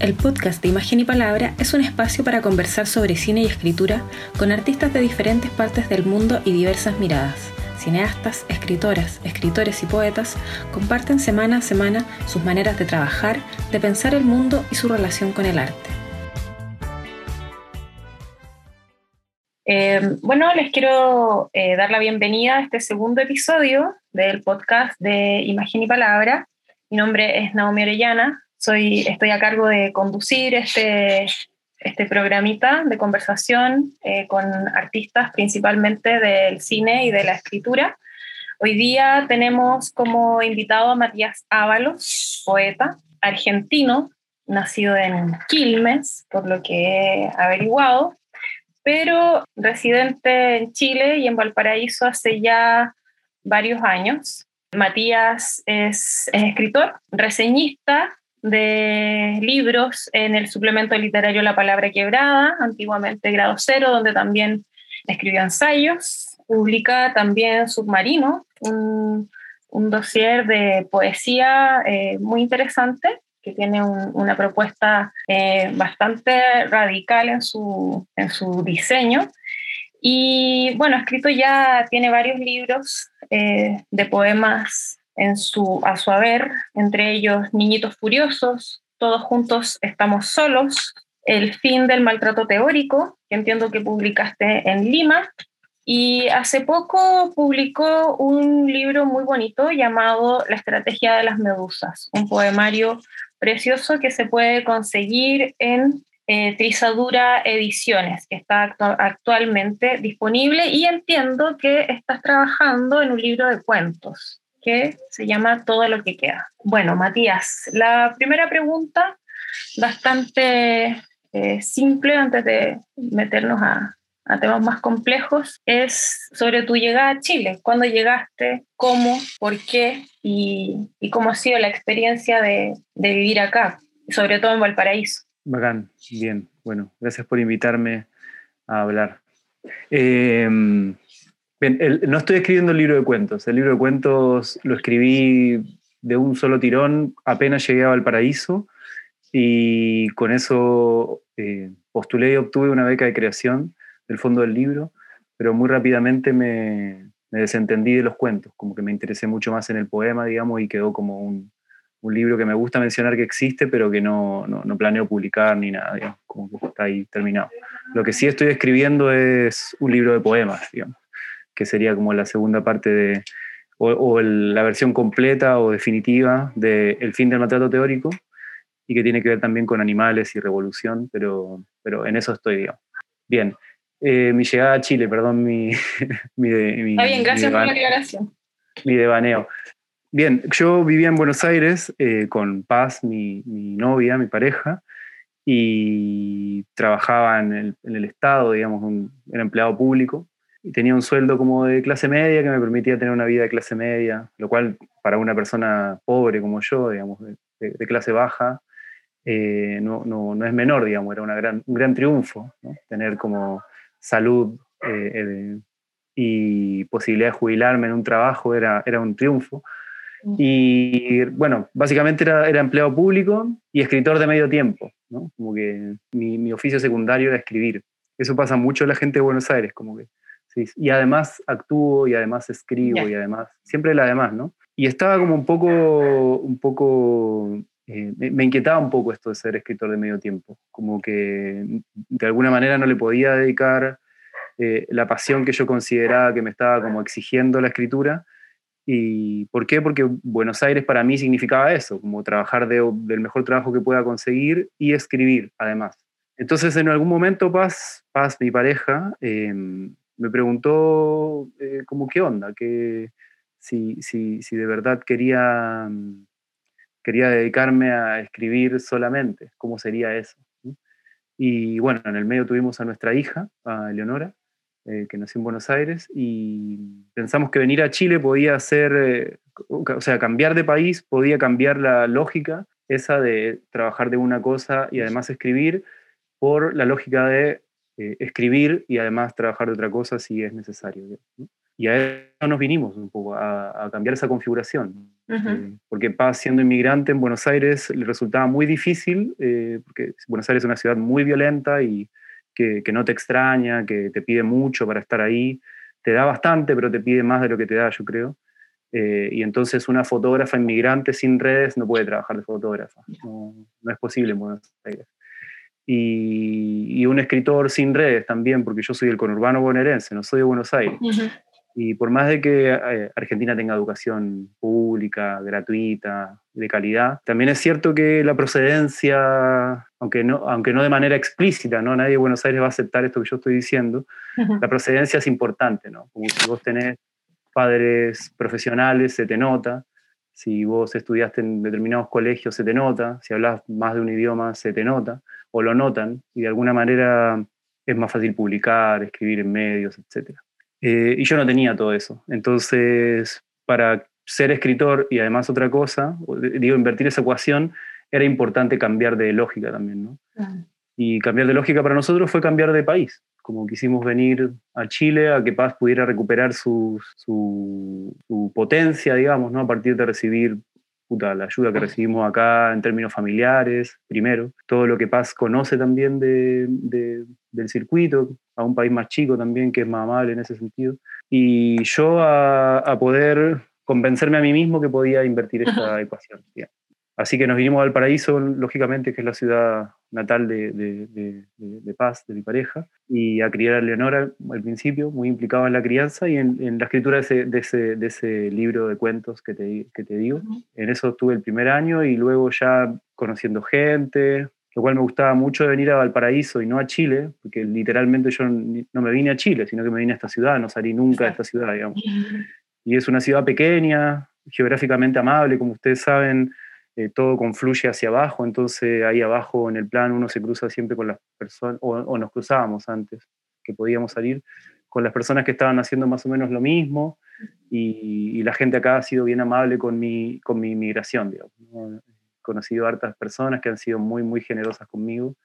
El podcast de Imagen y Palabra es un espacio para conversar sobre cine y escritura con artistas de diferentes partes del mundo y diversas miradas. Cineastas, escritoras, escritores y poetas comparten semana a semana sus maneras de trabajar, de pensar el mundo y su relación con el arte. Eh, bueno, les quiero eh, dar la bienvenida a este segundo episodio del podcast de Imagen y Palabra. Mi nombre es Naomi Orellana, soy, estoy a cargo de conducir este, este programita de conversación eh, con artistas principalmente del cine y de la escritura. Hoy día tenemos como invitado a Matías Ábalos, poeta argentino, nacido en Quilmes, por lo que he averiguado, pero residente en Chile y en Valparaíso hace ya varios años. Matías es, es escritor, reseñista, de libros en el suplemento literario La Palabra Quebrada, antiguamente Grado Cero, donde también escribió ensayos. Publica también Submarino, un, dossier de poesía eh, muy interesante que tiene una propuesta eh, bastante radical en su diseño. Y bueno, escrito ya, tiene varios libros eh, de poemas en su, a su haber, entre ellos Niñitos Furiosos, Todos Juntos Estamos Solos, El Fin del Maltrato Teórico, que entiendo que publicaste en Lima, y hace poco publicó un libro muy bonito llamado La Estrategia de las Medusas, un poemario precioso que se puede conseguir en eh, Trizadura Ediciones, que está actualmente disponible y entiendo que estás trabajando en un libro de cuentos que se llama Todo lo que queda. Bueno, Matías, la primera pregunta, bastante eh, simple antes de meternos a, temas más complejos, es sobre tu llegada a Chile. ¿Cuándo llegaste? ¿Cómo? ¿Por qué? Y, cómo ha sido la experiencia de, vivir acá, sobre todo en Valparaíso. Bacán, bien. Bueno, gracias por invitarme a hablar. Eh, no estoy escribiendo el libro de cuentos. El libro de cuentos lo escribí de un solo tirón apenas llegué a Valparaíso y con eso eh, postulé y obtuve una beca de creación del fondo del libro, pero muy rápidamente me, desentendí de los cuentos, como que me interesé mucho más en el poema, digamos, y quedó como un, libro que me gusta mencionar que existe, pero que no, no, planeo publicar ni nada, digamos, como que está ahí terminado. Lo que sí estoy escribiendo es un libro de poemas, digamos que sería como la segunda parte de, o, la versión completa o definitiva de El fin del maltrato teórico, y que tiene que ver también con animales y revolución, pero, pero en eso estoy, digamos. Bien, eh, mi llegada a Chile, perdón, mi... mi, mi Está bien, gracias por la aclaración. Mi devaneo. Bien, yo vivía en Buenos Aires eh, con Paz, mi, mi, novia, mi pareja, y trabajaba en el, en el Estado, digamos, un, era empleado público, y tenía un sueldo como de clase media que me permitía tener una vida de clase media, lo cual para una persona pobre como yo, digamos, de, clase baja, eh, no, no, no, es menor, digamos, era una gran, un gran triunfo, tener como salud eh, eh, y posibilidad de jubilarme en un trabajo era, era un triunfo. Mm. Y bueno, básicamente era, era empleado público y escritor de medio tiempo, ¿no? Como que mi, mi oficio secundario era escribir. Eso pasa mucho en la gente de Buenos Aires, como que y además actúo y además escribo y además, siempre el además, ¿no? Y estaba como un poco, un poco, eh, me, inquietaba un poco esto de ser escritor de medio tiempo, como que de alguna manera no le podía dedicar eh, la pasión que yo consideraba que me estaba como exigiendo la escritura. ¿Y por qué? Porque Buenos Aires para mí significaba eso, como trabajar del mejor trabajo que pueda conseguir y escribir además. Entonces en algún momento Paz, Paz mi pareja, em, me preguntó eh, como qué onda, que si, si, si, de verdad quería, mm, quería dedicarme a escribir solamente, cómo sería eso. Y bueno, en el medio tuvimos a nuestra hija, a Eleonora, eh, que nació en Buenos Aires, y pensamos que venir a Chile podía ser, eh, o sea, cambiar de país podía cambiar la lógica esa de trabajar de una cosa y además escribir, por la lógica de eh, escribir y además trabajar de otra cosa si es necesario. y a eso nos vinimos un poco, a, cambiar esa configuración. Eh, porque Paz, siendo inmigrante en Buenos Aires, le resultaba muy difícil, eh, porque Buenos Aires es una ciudad muy violenta y que, que, no te extraña, que te pide mucho para estar ahí. Te da bastante, pero te pide más de lo que te da, yo creo. Eh, y entonces una fotógrafa inmigrante sin redes no puede trabajar de fotógrafa. No, no es posible en Buenos Aires. Y, y, un escritor sin redes también, porque yo soy del conurbano bonaerense, no soy de Buenos Aires. Y por más de que eh, Argentina tenga educación pública, gratuita, de calidad, también es cierto que la procedencia, aunque no, aunque no de manera explícita, ¿no? nadie de Buenos Aires va a aceptar esto que yo estoy diciendo, la procedencia es importante, ¿no? Como si vos tenés padres profesionales, se te nota, si vos estudiaste en determinados colegios, se te nota, si hablas más de un idioma, se te nota, o lo notan, y de alguna manera es más fácil publicar, escribir en medios, etcétera. Eh, y yo no tenía todo eso. Entonces, para ser escritor y además otra cosa, digo, invertir esa ecuación, era importante cambiar de lógica también, ¿no? Y cambiar de lógica para nosotros fue cambiar de país. Como quisimos venir a Chile a que Paz pudiera recuperar su, su, su potencia, digamos, ¿no? A partir de recibir la ayuda que recibimos acá en términos familiares, primero, todo lo que Paz conoce también de, del circuito, a un país más chico también, que es más amable en ese sentido, y yo a, a poder convencerme a mí mismo que podía invertir esta ecuación. Así que nos vinimos al paraíso, lógicamente, que es la ciudad natal de, de, Paz, de mi pareja, y a criar a Leonora al principio, muy implicado en la crianza y en, la escritura de ese, de ese, libro de cuentos que te, que te digo. En eso estuve el primer año y luego ya conociendo gente, lo cual me gustaba mucho de venir a Valparaíso y no a Chile, porque literalmente yo no me vine a Chile, sino que me vine a esta ciudad, no salí nunca de esta ciudad, digamos. Y es una ciudad pequeña, geográficamente amable, como ustedes saben, eh, todo confluye hacia abajo, entonces ahí abajo en el plan uno se cruza siempre con las personas, o, nos cruzábamos antes que podíamos salir, con las personas que estaban haciendo más o menos lo mismo, y, la gente acá ha sido bien amable con mi, con mi inmigración, digamos. He conocido hartas personas que han sido muy, muy generosas conmigo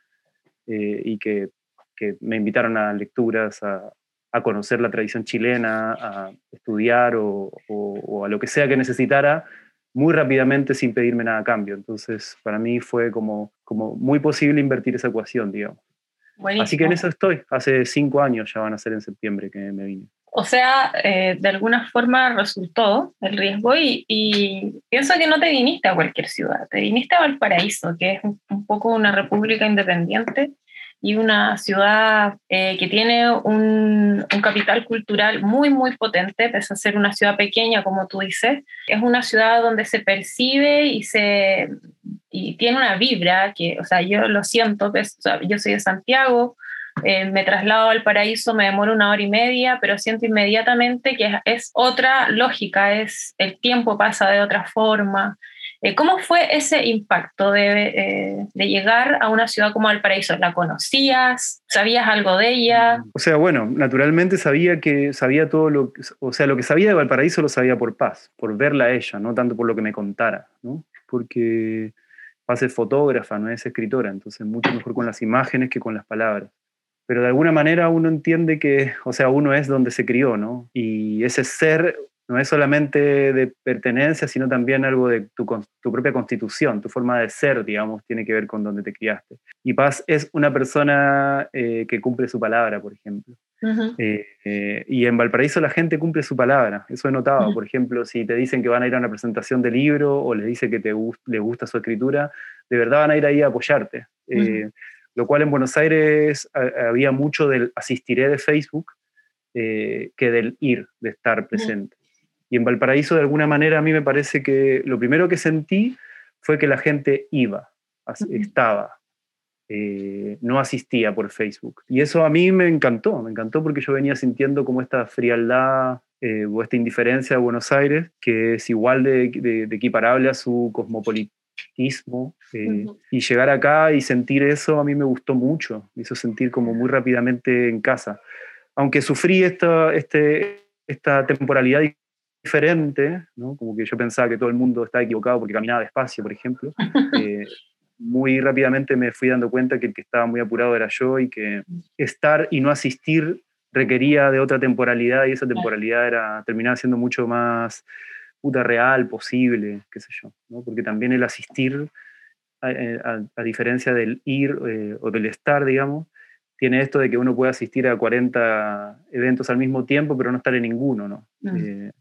eh, y que, que, me invitaron a lecturas, a, a, conocer la tradición chilena, a estudiar o, o a lo que sea que necesitara muy rápidamente sin pedirme nada a cambio. Entonces, para mí fue como, como muy posible invertir esa ecuación, digamos. Así que en eso estoy. Hace cinco años ya van a ser en septiembre que me vine. O sea, eh, de alguna forma resultó el riesgo y, pienso que no te viniste a cualquier ciudad, te viniste a Valparaíso, que es un poco una república independiente y una ciudad eh, que tiene un, un, capital cultural muy, muy potente, pese a ser una ciudad pequeña, como tú dices. Es una ciudad donde se percibe y, se, y tiene una vibra que, o sea, yo lo siento, pues, yo soy de Santiago, eh, me traslado al paraíso, me demoro una hora y media, pero siento inmediatamente que es, es otra lógica, es, el tiempo pasa de otra forma, ¿Cómo fue ese impacto eh, de, llegar a una ciudad como Valparaíso? ¿La conocías? ¿Sabías algo de ella? O sea, bueno, naturalmente sabía que sabía todo lo, o sea, lo que sabía de Valparaíso lo sabía por Paz, por verla a ella, no tanto por lo que me contara, ¿no? Porque Paz es fotógrafa, no es escritora, entonces mucho mejor con las imágenes que con las palabras pero de alguna manera uno entiende que, o sea, uno es donde se crió, ¿no? Y ese ser no es solamente de pertenencia, sino también algo de tu, tu, propia constitución, tu forma de ser, digamos, tiene que ver con donde te criaste. Y Paz es una persona eh, que cumple su palabra, por ejemplo. Eh, eh, y en Valparaíso la gente cumple su palabra, eso he notado. Por ejemplo, si te dicen que van a ir a una presentación de libro o les dice que te les gusta su escritura, de verdad van a ir ahí a apoyarte. lo cual en Buenos Aires había mucho del asistiré de Facebook que del ir, de estar presente. Y en Valparaíso, de alguna manera, a mí me parece que lo primero que sentí fue que la gente iba, estaba, eh, no asistía por Facebook. Y eso a mí me encantó, me encantó porque yo venía sintiendo como esta frialdad eh, o esta indiferencia de Buenos Aires, que es igual de, equiparable a su cosmopolitismo. Eh, y llegar acá y sentir eso a mí me gustó mucho, me hizo sentir como muy rápidamente en casa. Aunque sufrí esta, este, esta temporalidad diferente, ¿no? como que yo pensaba que todo el mundo estaba equivocado porque caminaba despacio, por ejemplo. Eh, muy rápidamente me fui dando cuenta que el que estaba muy apurado era yo y que estar y no asistir requería de otra temporalidad y esa temporalidad era, terminaba siendo mucho más puta real, posible, qué sé yo, ¿no? porque también el asistir, a, diferencia del ir eh, o del estar, digamos, tiene esto de que uno puede asistir a 40 eventos al mismo tiempo, pero no estar en ninguno, ¿no? Eh,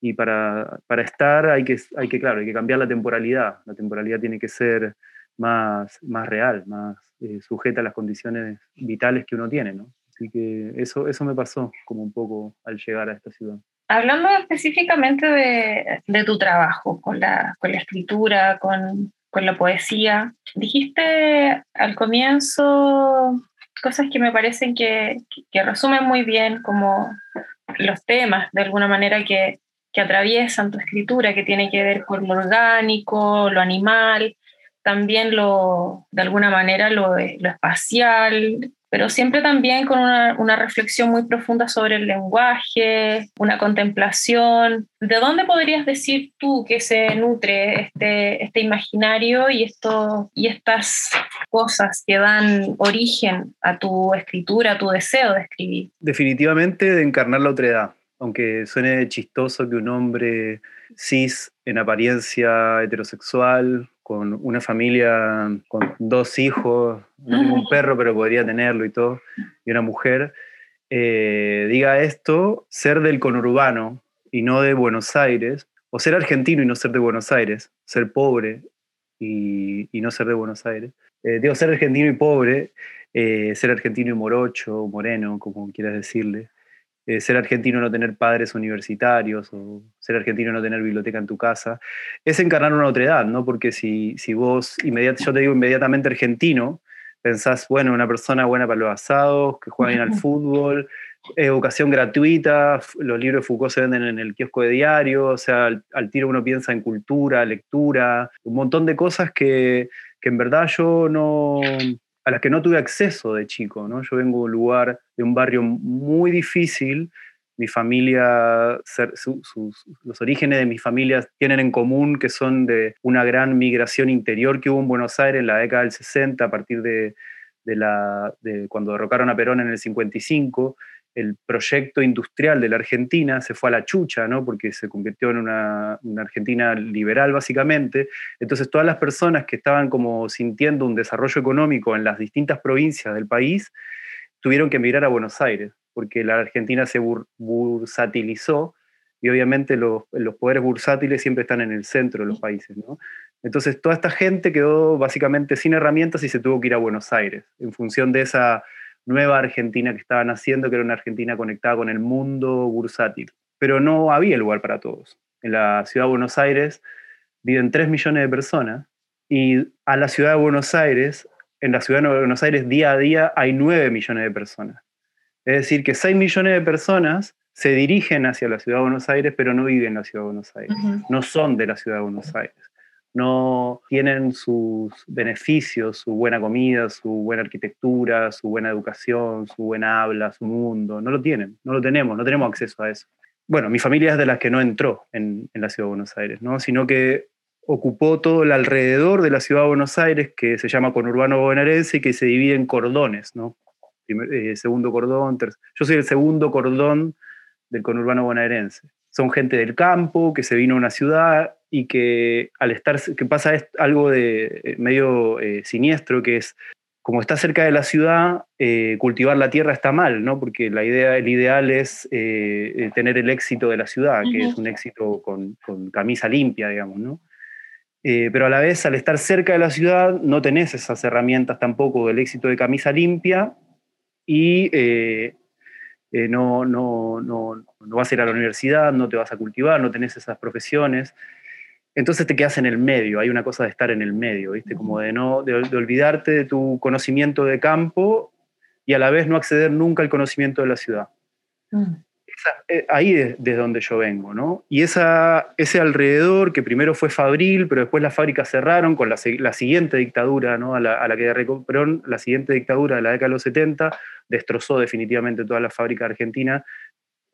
y para, para, estar hay que, hay que, claro, hay que cambiar la temporalidad. La temporalidad tiene que ser más, más real, más eh, sujeta a las condiciones vitales que uno tiene, ¿no? Así que eso, eso me pasó como un poco al llegar a esta ciudad. Hablando específicamente de, de tu trabajo con la, con la escritura, con, con la poesía, dijiste al comienzo cosas que me parecen que, que, resumen muy bien como los temas, de alguna manera, que, que atraviesan tu escritura, que tiene que ver con lo orgánico, lo animal, también lo, de alguna manera lo, lo espacial, pero siempre también con una, una, reflexión muy profunda sobre el lenguaje, una contemplación. ¿De dónde podrías decir tú que se nutre este, este imaginario y, esto, y estas cosas que dan origen a tu escritura, a tu deseo de escribir? Definitivamente de encarnar la otredad, aunque suene chistoso que un hombre cis en apariencia heterosexual con una familia con dos hijos, no tengo un perro, pero podría tenerlo y todo, y una mujer, eh, diga esto, ser del conurbano y no de Buenos Aires, o ser argentino y no ser de Buenos Aires, ser pobre y, no ser de Buenos Aires. Eh, digo, ser argentino y pobre, eh, ser argentino y morocho, moreno, como quieras decirle, eh, ser argentino no tener padres universitarios o ser argentino no tener biblioteca en tu casa, es encarnar una otra edad, ¿no? Porque si, si vos, yo te digo inmediatamente argentino, pensás, bueno, una persona buena para los asados, que juega bien al fútbol, educación gratuita, los libros de Foucault se venden en el kiosco de diario, o sea, al, tiro uno piensa en cultura, lectura, un montón de cosas que, que en verdad yo no, a las que no tuve acceso de chico. ¿no? Yo vengo de un lugar, de un barrio muy difícil. Mi familia, los orígenes de mi familia tienen en común que son de una gran migración interior que hubo en Buenos Aires en la década del 60, a partir de, de, la, de cuando derrocaron a Perón en el 55 el proyecto industrial de la Argentina se fue a la chucha, ¿no? porque se convirtió en una, Argentina liberal básicamente. Entonces todas las personas que estaban como sintiendo un desarrollo económico en las distintas provincias del país tuvieron que emigrar a Buenos Aires, porque la Argentina se bursatilizó y obviamente los, los, poderes bursátiles siempre están en el centro de los países. ¿no? Entonces toda esta gente quedó básicamente sin herramientas y se tuvo que ir a Buenos Aires en función de esa nueva Argentina que estaban haciendo, que era una Argentina conectada con el mundo bursátil. Pero no había lugar para todos. En la ciudad de Buenos Aires viven 3 millones de personas y a la ciudad de Buenos Aires, en la ciudad de Buenos Aires día a día hay 9 millones de personas. Es decir, que 6 millones de personas se dirigen hacia la ciudad de Buenos Aires, pero no viven en la ciudad de Buenos Aires, no son de la ciudad de Buenos Aires no tienen sus beneficios, su buena comida, su buena arquitectura, su buena educación, su buena habla, su mundo. No lo tienen, no lo tenemos, no tenemos acceso a eso. Bueno, mi familia es de las que no entró en, la ciudad de Buenos Aires, ¿no? sino que ocupó todo el alrededor de la ciudad de Buenos Aires, que se llama conurbano bonaerense y que se divide en cordones, ¿no? Eh, segundo cordón, yo soy el segundo cordón del conurbano bonaerense. Son gente del campo que se vino a una ciudad y que al estar, que pasa algo de eh, medio eh, siniestro, que es como está cerca de la ciudad, eh, cultivar la tierra está mal, ¿no? Porque la idea, el ideal es tener el éxito de la ciudad, que es un éxito con, con camisa limpia, digamos, ¿no? pero a la vez, al estar cerca de la ciudad, no tenés esas herramientas tampoco del éxito de camisa limpia y no, no, no, no vas a ir a la universidad, no te vas a cultivar, no tenés esas profesiones entonces te quedas en el medio, hay una cosa de estar en el medio, ¿viste? Como de, no, de, olvidarte de tu conocimiento de campo y a la vez no acceder nunca al conocimiento de la ciudad. Mm. Eh, ahí es de donde yo vengo, ¿no? Y esa, ese alrededor, que primero fue Fabril, pero después las fábricas cerraron con la, la siguiente dictadura, ¿no? A la, a la que Perón, la siguiente dictadura de la década de los 70, destrozó definitivamente toda la fábrica argentina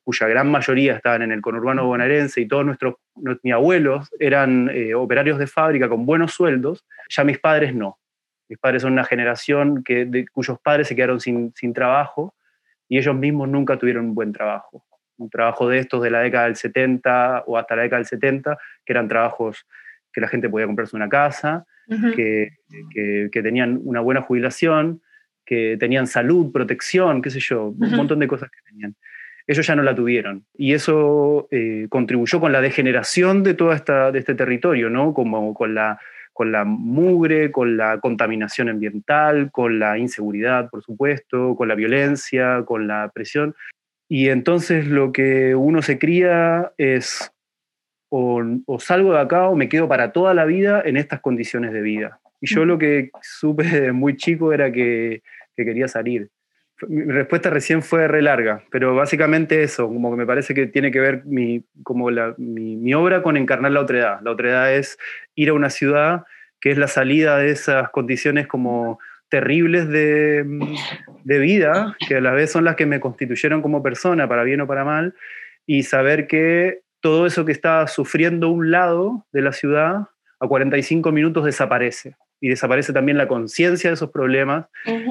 cuya gran mayoría estaban en el conurbano bonaerense y todos nuestros, mis abuelos eran eh, operarios de fábrica con buenos sueldos, ya mis padres no. Mis padres son una generación que, de, cuyos padres se quedaron sin, sin trabajo y ellos mismos nunca tuvieron un buen trabajo. Un trabajo de estos de la década del 70 o hasta la década del 70, que eran trabajos que la gente podía comprarse una casa, que, que, tenían una buena jubilación, que tenían salud, protección, qué sé yo, un montón de cosas que tenían. Ellos ya no la tuvieron. Y eso eh, contribuyó con la degeneración de todo esta, de este territorio, ¿no? Como con la, con la mugre, con la contaminación ambiental, con la inseguridad, por supuesto, con la violencia, con la presión. Y entonces lo que uno se cría es o, o, salgo de acá o me quedo para toda la vida en estas condiciones de vida. Y yo lo que supe desde muy chico era que, que quería salir. Mi respuesta recién fue re larga, pero básicamente eso, como que me parece que tiene que ver mi, como mi, obra con encarnar la otredad. La otredad es ir a una ciudad que es la salida de esas condiciones como terribles de, de vida, que a la vez son las que me constituyeron como persona, para bien o para mal, y saber que todo eso que estaba sufriendo un lado de la ciudad a 45 minutos desaparece y desaparece también la conciencia de esos problemas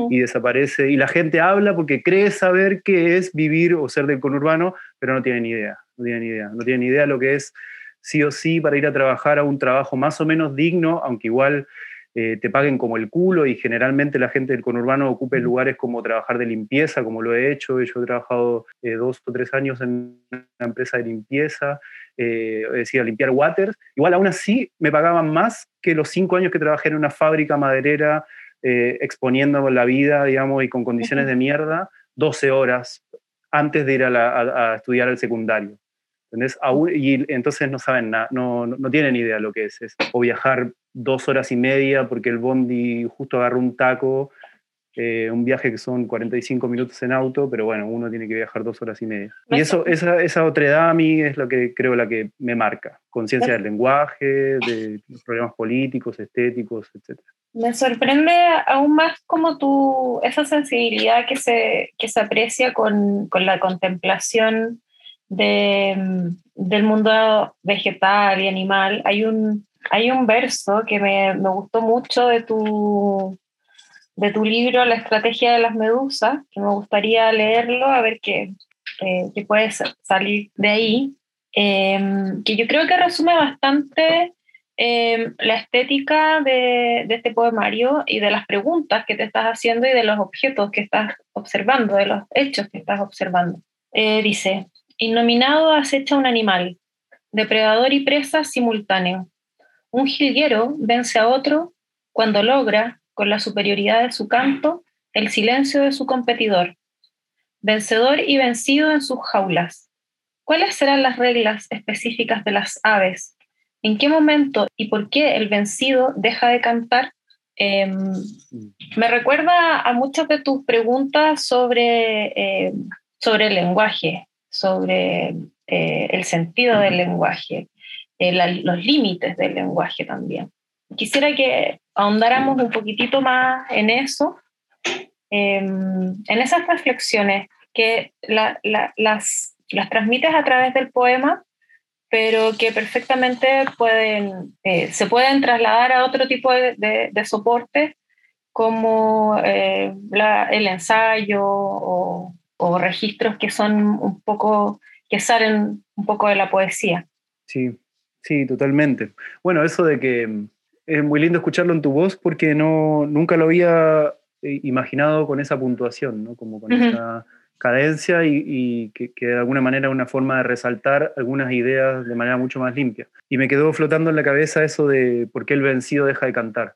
y desaparece, y la gente habla porque cree saber qué es vivir o ser del conurbano, pero no tiene ni idea, no tiene ni idea, no tiene ni idea lo que es sí o sí para ir a trabajar a un trabajo más o menos digno, aunque igual eh, te paguen como el culo y generalmente la gente del conurbano ocupe lugares como trabajar de limpieza, como lo he hecho. Yo he trabajado eh, dos o tres años en una empresa de limpieza, eh, decía, limpiar waters. Igual aún así me pagaban más que los cinco años que trabajé en una fábrica maderera eh, exponiendo la vida, digamos, y con condiciones de mierda, 12 horas antes de ir a, estudiar el secundario. ¿Entendés? y entonces no saben nada, no, no, tienen idea lo que es, es. O viajar dos horas y media porque el bondi justo agarró un taco eh, un viaje que son 45 minutos en auto, pero bueno, uno tiene que viajar dos horas y media. Y eso, esa, esa otra edad a mí es lo que creo la que me marca, conciencia del lenguaje, de los problemas políticos, estéticos, etc. Me sorprende aún más como tú, esa sensibilidad que se, que se aprecia con, con la contemplación de, del mundo vegetal y animal. Hay un, hay un verso que me, me gustó mucho de tu, de tu libro La estrategia de las medusas, que me gustaría leerlo, a ver qué, eh, qué puede salir de ahí, em, que yo creo que resume bastante em, la estética de, de, este poemario y de las preguntas que te estás haciendo y de los objetos que estás observando, de los hechos que estás observando. Eh, dice, innominado acecha un animal, depredador y presa simultáneo. Un jilguero vence a otro cuando logra, con la superioridad de su canto, el silencio de su competidor, vencedor y vencido en sus jaulas. ¿Cuáles serán las reglas específicas de las aves? ¿En qué momento y por qué el vencido deja de cantar? Em, me recuerda a muchas de tus preguntas sobre, em, sobre el lenguaje, sobre eh, el sentido del lenguaje, eh, los límites del lenguaje también. Quisiera que ahondáramos un poquitito más en eso, em, en esas reflexiones que las, las transmites a través del poema, pero que perfectamente pueden, eh, se pueden trasladar a otro tipo de, de, soporte, como eh, el ensayo o, o, registros que son un poco, que salen un poco de la poesía. Sí, sí, totalmente. Bueno, eso de que es muy lindo escucharlo en tu voz porque no, nunca lo había eh, imaginado con esa puntuación, ¿no? como con esa cadencia y, que, de alguna manera es una forma de resaltar algunas ideas de manera mucho más limpia. Y me quedó flotando en la cabeza eso de por qué el vencido deja de cantar.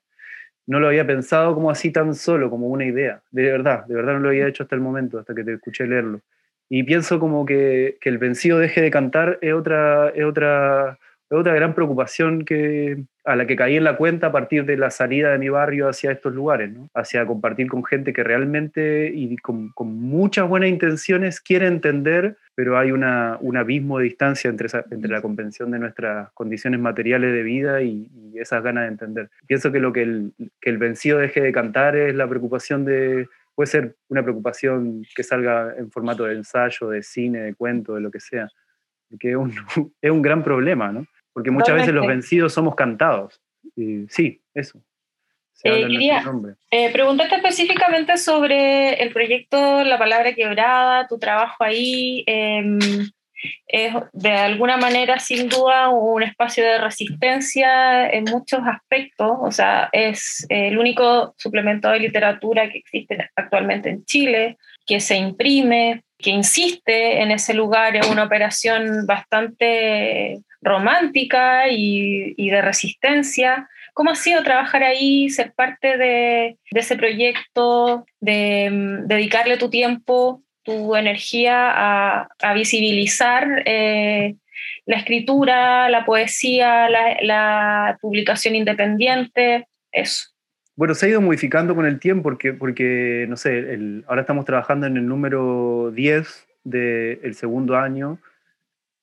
No lo había pensado como así tan solo, como una idea, de verdad, de verdad no lo había hecho hasta el momento, hasta que te escuché leerlo. Y pienso como que, que el vencido deje de cantar es otra, es otra otra gran preocupación que, a la que caí en la cuenta a partir de la salida de mi barrio hacia estos lugares, hacia compartir con gente que realmente y con, muchas buenas intenciones quiere entender, pero hay una, un abismo de distancia entre, entre la comprensión de nuestras condiciones materiales de vida y, esas ganas de entender. Pienso que lo que el, que el vencido deje de cantar es la preocupación de, puede ser una preocupación que salga en formato de ensayo, de cine, de cuento, de lo que sea, que es un, es un gran problema, ¿no? Porque muchas veces los vencidos somos cantados. sí, eso. Eh, quería eh, preguntarte específicamente sobre el proyecto La Palabra Quebrada, tu trabajo ahí. Em, es de alguna manera, sin duda, un espacio de resistencia en muchos aspectos. O sea, es el único suplemento de literatura que existe actualmente en Chile, que se imprime, que insiste en ese lugar, es una operación bastante romántica y, de resistencia. ¿Cómo ha sido trabajar ahí, ser parte de, ese proyecto, de mm, dedicarle tu tiempo, tu energía a, a visibilizar eh, la escritura, la poesía, la, la, publicación independiente? Eso. Bueno, se ha ido modificando con el tiempo porque, porque no sé, el, ahora estamos trabajando en el número 10 del segundo año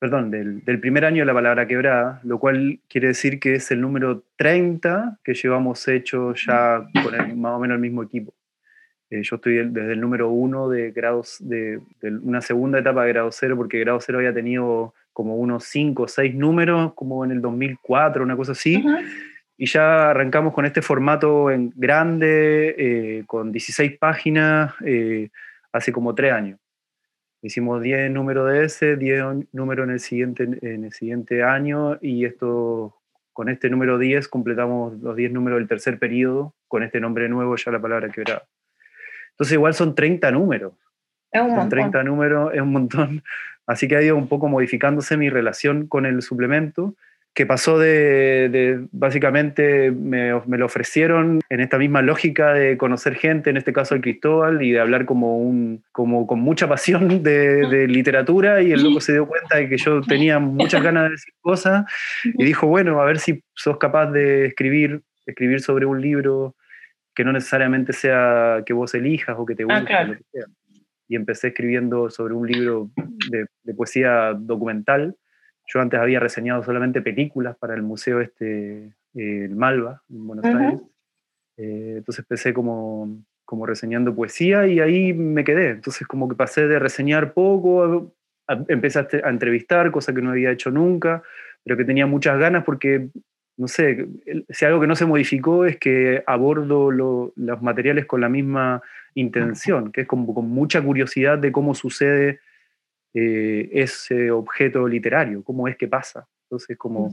perdón, del, primer año de la palabra quebrada, lo cual quiere decir que es el número 30 que llevamos hecho ya con más o menos el mismo equipo. Eh, yo estoy desde el número 1 de grados, de, una segunda etapa de grado 0, porque grado 0 había tenido como unos 5 o 6 números, como en el 2004, una cosa así. Y ya arrancamos con este formato en grande, eh, con 16 páginas, eh, hace como 3 años. Hicimos 10 números de ese, 10 números en el, siguiente, en el siguiente año y esto, con este número 10 completamos los 10 números del tercer periodo, con este nombre nuevo ya la palabra quebrada. Entonces igual son 30 números. Es un son 30 números, es un montón. Así que ha ido un poco modificándose mi relación con el suplemento que pasó de, básicamente me, lo ofrecieron en esta misma lógica de conocer gente, en este caso el Cristóbal, y de hablar como, un, como con mucha pasión de, literatura, y el loco se dio cuenta de que yo tenía muchas ganas de decir cosas, y dijo, bueno, a ver si sos capaz de escribir, escribir sobre un libro que no necesariamente sea que vos elijas o que te ah, guste, Y empecé escribiendo sobre un libro de poesía documental, yo antes había reseñado solamente películas para el museo este, eh, el Malva, en Buenos Aires. Eh, entonces empecé como, como reseñando poesía y ahí me quedé. Entonces como que pasé de reseñar poco, empecé a, entrevistar, cosa que no había hecho nunca, pero que tenía muchas ganas porque, no sé, si algo que no se modificó es que abordo los materiales con la misma intención, que es como con mucha curiosidad de cómo sucede eh, ese objeto literario, cómo es que pasa. Entonces, como mm.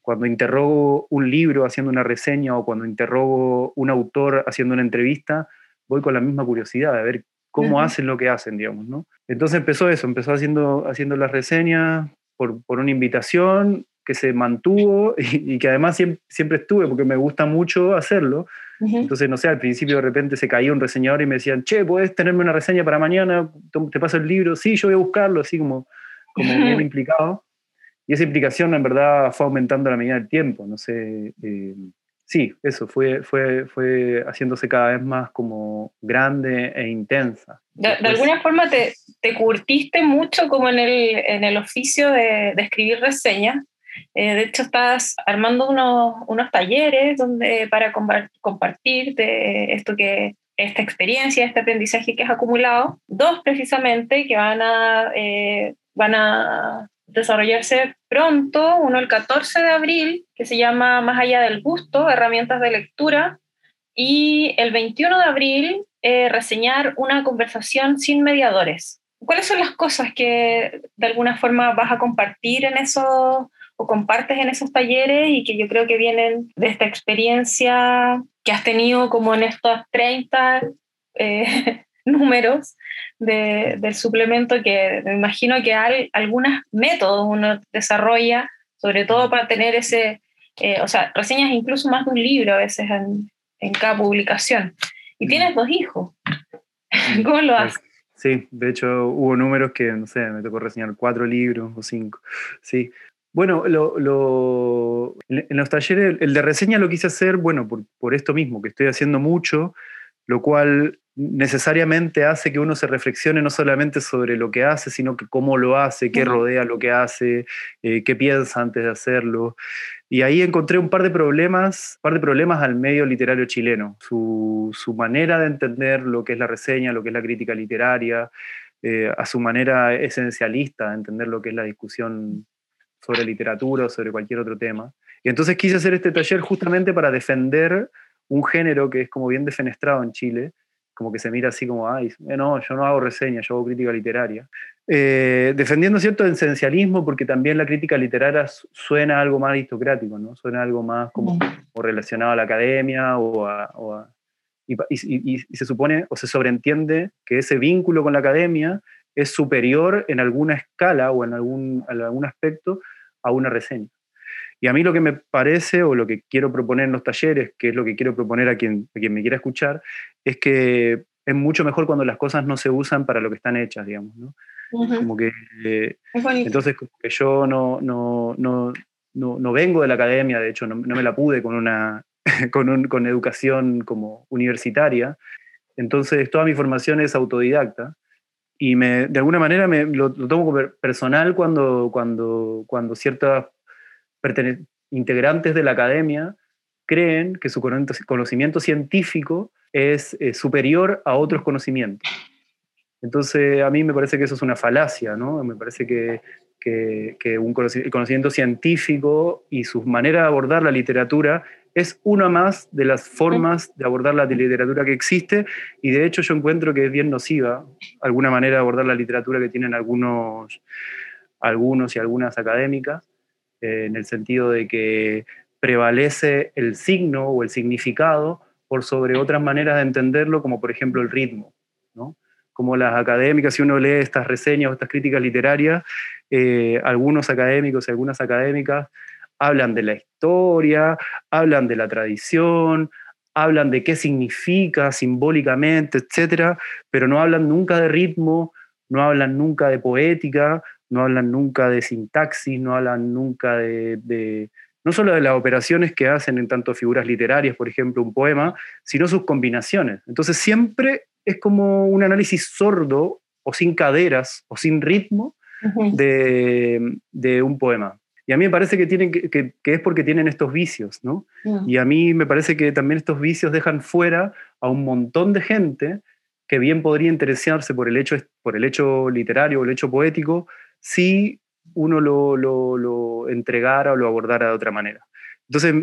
cuando interrogo un libro haciendo una reseña o cuando interrogo un autor haciendo una entrevista, voy con la misma curiosidad de ver cómo hacen lo que hacen, digamos, ¿no? Entonces empezó eso, empezó haciendo, haciendo las reseñas por, por una invitación que se mantuvo y, que además siempre, estuve porque me gusta mucho hacerlo. Entonces, no sé, al principio de repente se caía un reseñador y me decían, che, ¿puedes tenerme una reseña para mañana? ¿Te paso el libro? Sí, yo voy a buscarlo, así como, como bien implicado. Y esa implicación en verdad fue aumentando a la medida del tiempo, no sé. Eh, sí, eso, fue, fue, fue haciéndose cada vez más como grande e intensa. De, alguna forma te, te, curtiste mucho como en el, en el oficio de, de escribir reseñas eh, de hecho, estás armando unos, unos talleres donde, para compartir de esto que, esta experiencia, este aprendizaje que has acumulado. Dos, precisamente, que van a, eh, van a desarrollarse pronto. Uno el 14 de abril, que se llama Más allá del gusto, herramientas de lectura. Y el 21 de abril, eh, reseñar una conversación sin mediadores. ¿Cuáles son las cosas que de alguna forma vas a compartir en esos o compartes en esos talleres y que yo creo que vienen de esta experiencia que has tenido como en estos 30 eh, números de, del suplemento que me imagino que hay algunos métodos uno desarrolla, sobre todo para tener ese, eh, o sea, reseñas incluso más de un libro a veces en, en cada publicación. Y tienes dos hijos. ¿Cómo lo haces? Sí, de hecho hubo números que, no sé, me tocó reseñar cuatro libros o cinco. Sí, bueno, lo, en los talleres, el de reseña lo quise hacer, bueno, por, por, esto mismo, que estoy haciendo mucho, lo cual necesariamente hace que uno se reflexione no solamente sobre lo que hace, sino que cómo lo hace, qué rodea lo que hace, eh, qué piensa antes de hacerlo. Y ahí encontré un par de problemas, un par de problemas al medio literario chileno, su, su manera de entender lo que es la reseña, lo que es la crítica literaria, eh, a su manera esencialista de entender lo que es la discusión sobre literatura o sobre cualquier otro tema. Y entonces quise hacer este taller justamente para defender un género que es como bien defenestrado en Chile, como que se mira así como, ay, eh, no, yo no hago reseña, yo hago crítica literaria. Eh, defendiendo cierto esencialismo, porque también la crítica literaria suena algo más aristocrático, ¿no? Suena algo más como, relacionado a la academia o a... y, se supone o se sobreentiende que ese vínculo con la academia es superior en alguna escala o en algún, en algún aspecto a una reseña. Y a mí lo que me parece o lo que quiero proponer en los talleres, que es lo que quiero proponer a quien, a quien me quiera escuchar, es que es mucho mejor cuando las cosas no se usan para lo que están hechas, digamos, ¿no? Como que, entonces, como que yo no, no, no, no, vengo de la academia, de hecho, no, me la pude con una con, un, con educación como universitaria, entonces toda mi formación es autodidacta y de alguna manera me, lo, lo tomo personal cuando, cuando, cuando ciertas integrantes de la academia creen que su conocimiento científico es eh, superior a otros conocimientos. Entonces, a mí me parece que eso es una falacia, ¿no? Me parece que, que, un el conocimiento científico y su manera de abordar la literatura es una más de las formas de abordar la literatura que existe y de hecho yo encuentro que es bien nociva alguna manera de abordar la literatura que tienen algunos, algunos y algunas académicas eh, en el sentido de que prevalece el signo o el significado por sobre otras maneras de entenderlo, como por ejemplo el ritmo. ¿no? Como las académicas, si uno lee estas reseñas o estas críticas literarias, eh, algunos académicos y algunas académicas hablan de la historia, hablan de la tradición, hablan de qué significa simbólicamente, etcétera, pero no hablan nunca de ritmo, no hablan nunca de poética, no hablan nunca de sintaxis, no hablan nunca de, no solo de las operaciones que hacen en tanto figuras literarias, por ejemplo, un poema, sino sus combinaciones. Entonces siempre es como un análisis sordo o sin caderas o sin ritmo de, un poema. Y a mí me parece que, tienen que, es porque tienen estos vicios, ¿no? Y a mí me parece que también estos vicios dejan fuera a un montón de gente que bien podría interesarse por el hecho, por el hecho literario o el hecho poético, si uno lo, entregara o lo abordara de otra manera. Entonces,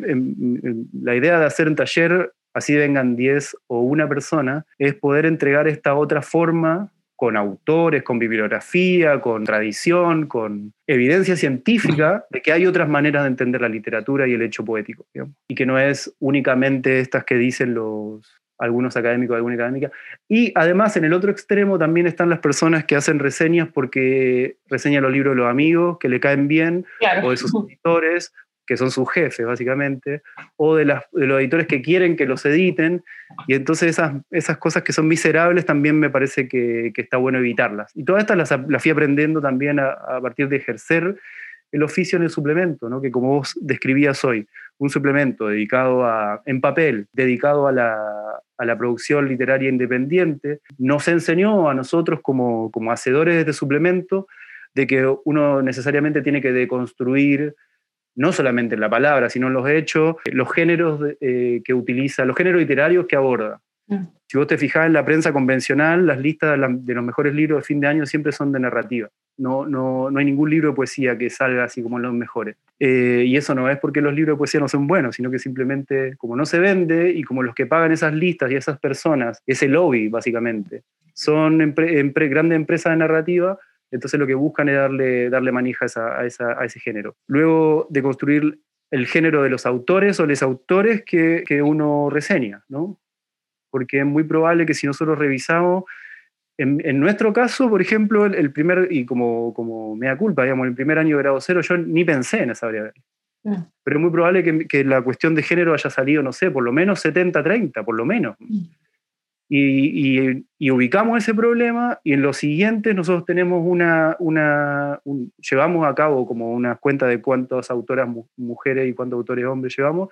la idea de hacer un taller, así vengan 10 o una persona, es poder entregar esta otra forma con autores, con bibliografía, con tradición, con evidencia científica de que hay otras maneras de entender la literatura y el hecho poético, y que no es únicamente estas que dicen los, algunos académicos, alguna académica. Y además, en el otro extremo también están las personas que hacen reseñas porque reseñan los libros de los amigos, que le caen bien, o de sus editores, que son sus jefes, básicamente, o de, los editores que quieren que los editen. Y entonces esas, esas cosas que son miserables también me parece que, está bueno evitarlas. Y todas estas las, las fui aprendiendo también a, a partir de ejercer el oficio en el suplemento, ¿no? que como vos describías hoy, un suplemento dedicado a, en papel, dedicado a la, a la producción literaria independiente, nos enseñó a nosotros como, como hacedores de este suplemento de que uno necesariamente tiene que deconstruir no solamente en la palabra, sino en los hechos, los géneros eh, que utiliza, los géneros literarios que aborda. Mm. Si vos te fijás en la prensa convencional, las listas de, los mejores libros de fin de año siempre son de narrativa. No, no, no hay ningún libro de poesía que salga así como los mejores. Eh, y eso no es porque los libros de poesía no son buenos, sino que simplemente como no se vende y como los que pagan esas listas y esas personas, ese lobby básicamente, son grandes empresas de narrativa, entonces lo que buscan es darle, darle manija a, a, ese género. Luego de construir el género de los autores o los autores que, que uno reseña, ¿no? porque es muy probable que si nosotros revisamos, en, nuestro caso, por ejemplo, el, primer, y como, como me da culpa, digamos, el primer año de grado cero, yo ni pensé en esa variable. Mm. Pero es muy probable que, que, la cuestión de género haya salido, no sé, por lo menos 70-30, por lo menos. Mm. Y, y, ubicamos ese problema y en los siguientes nosotros tenemos una, una llevamos a cabo como una cuenta de cuántas autoras mujeres y cuántos autores hombres llevamos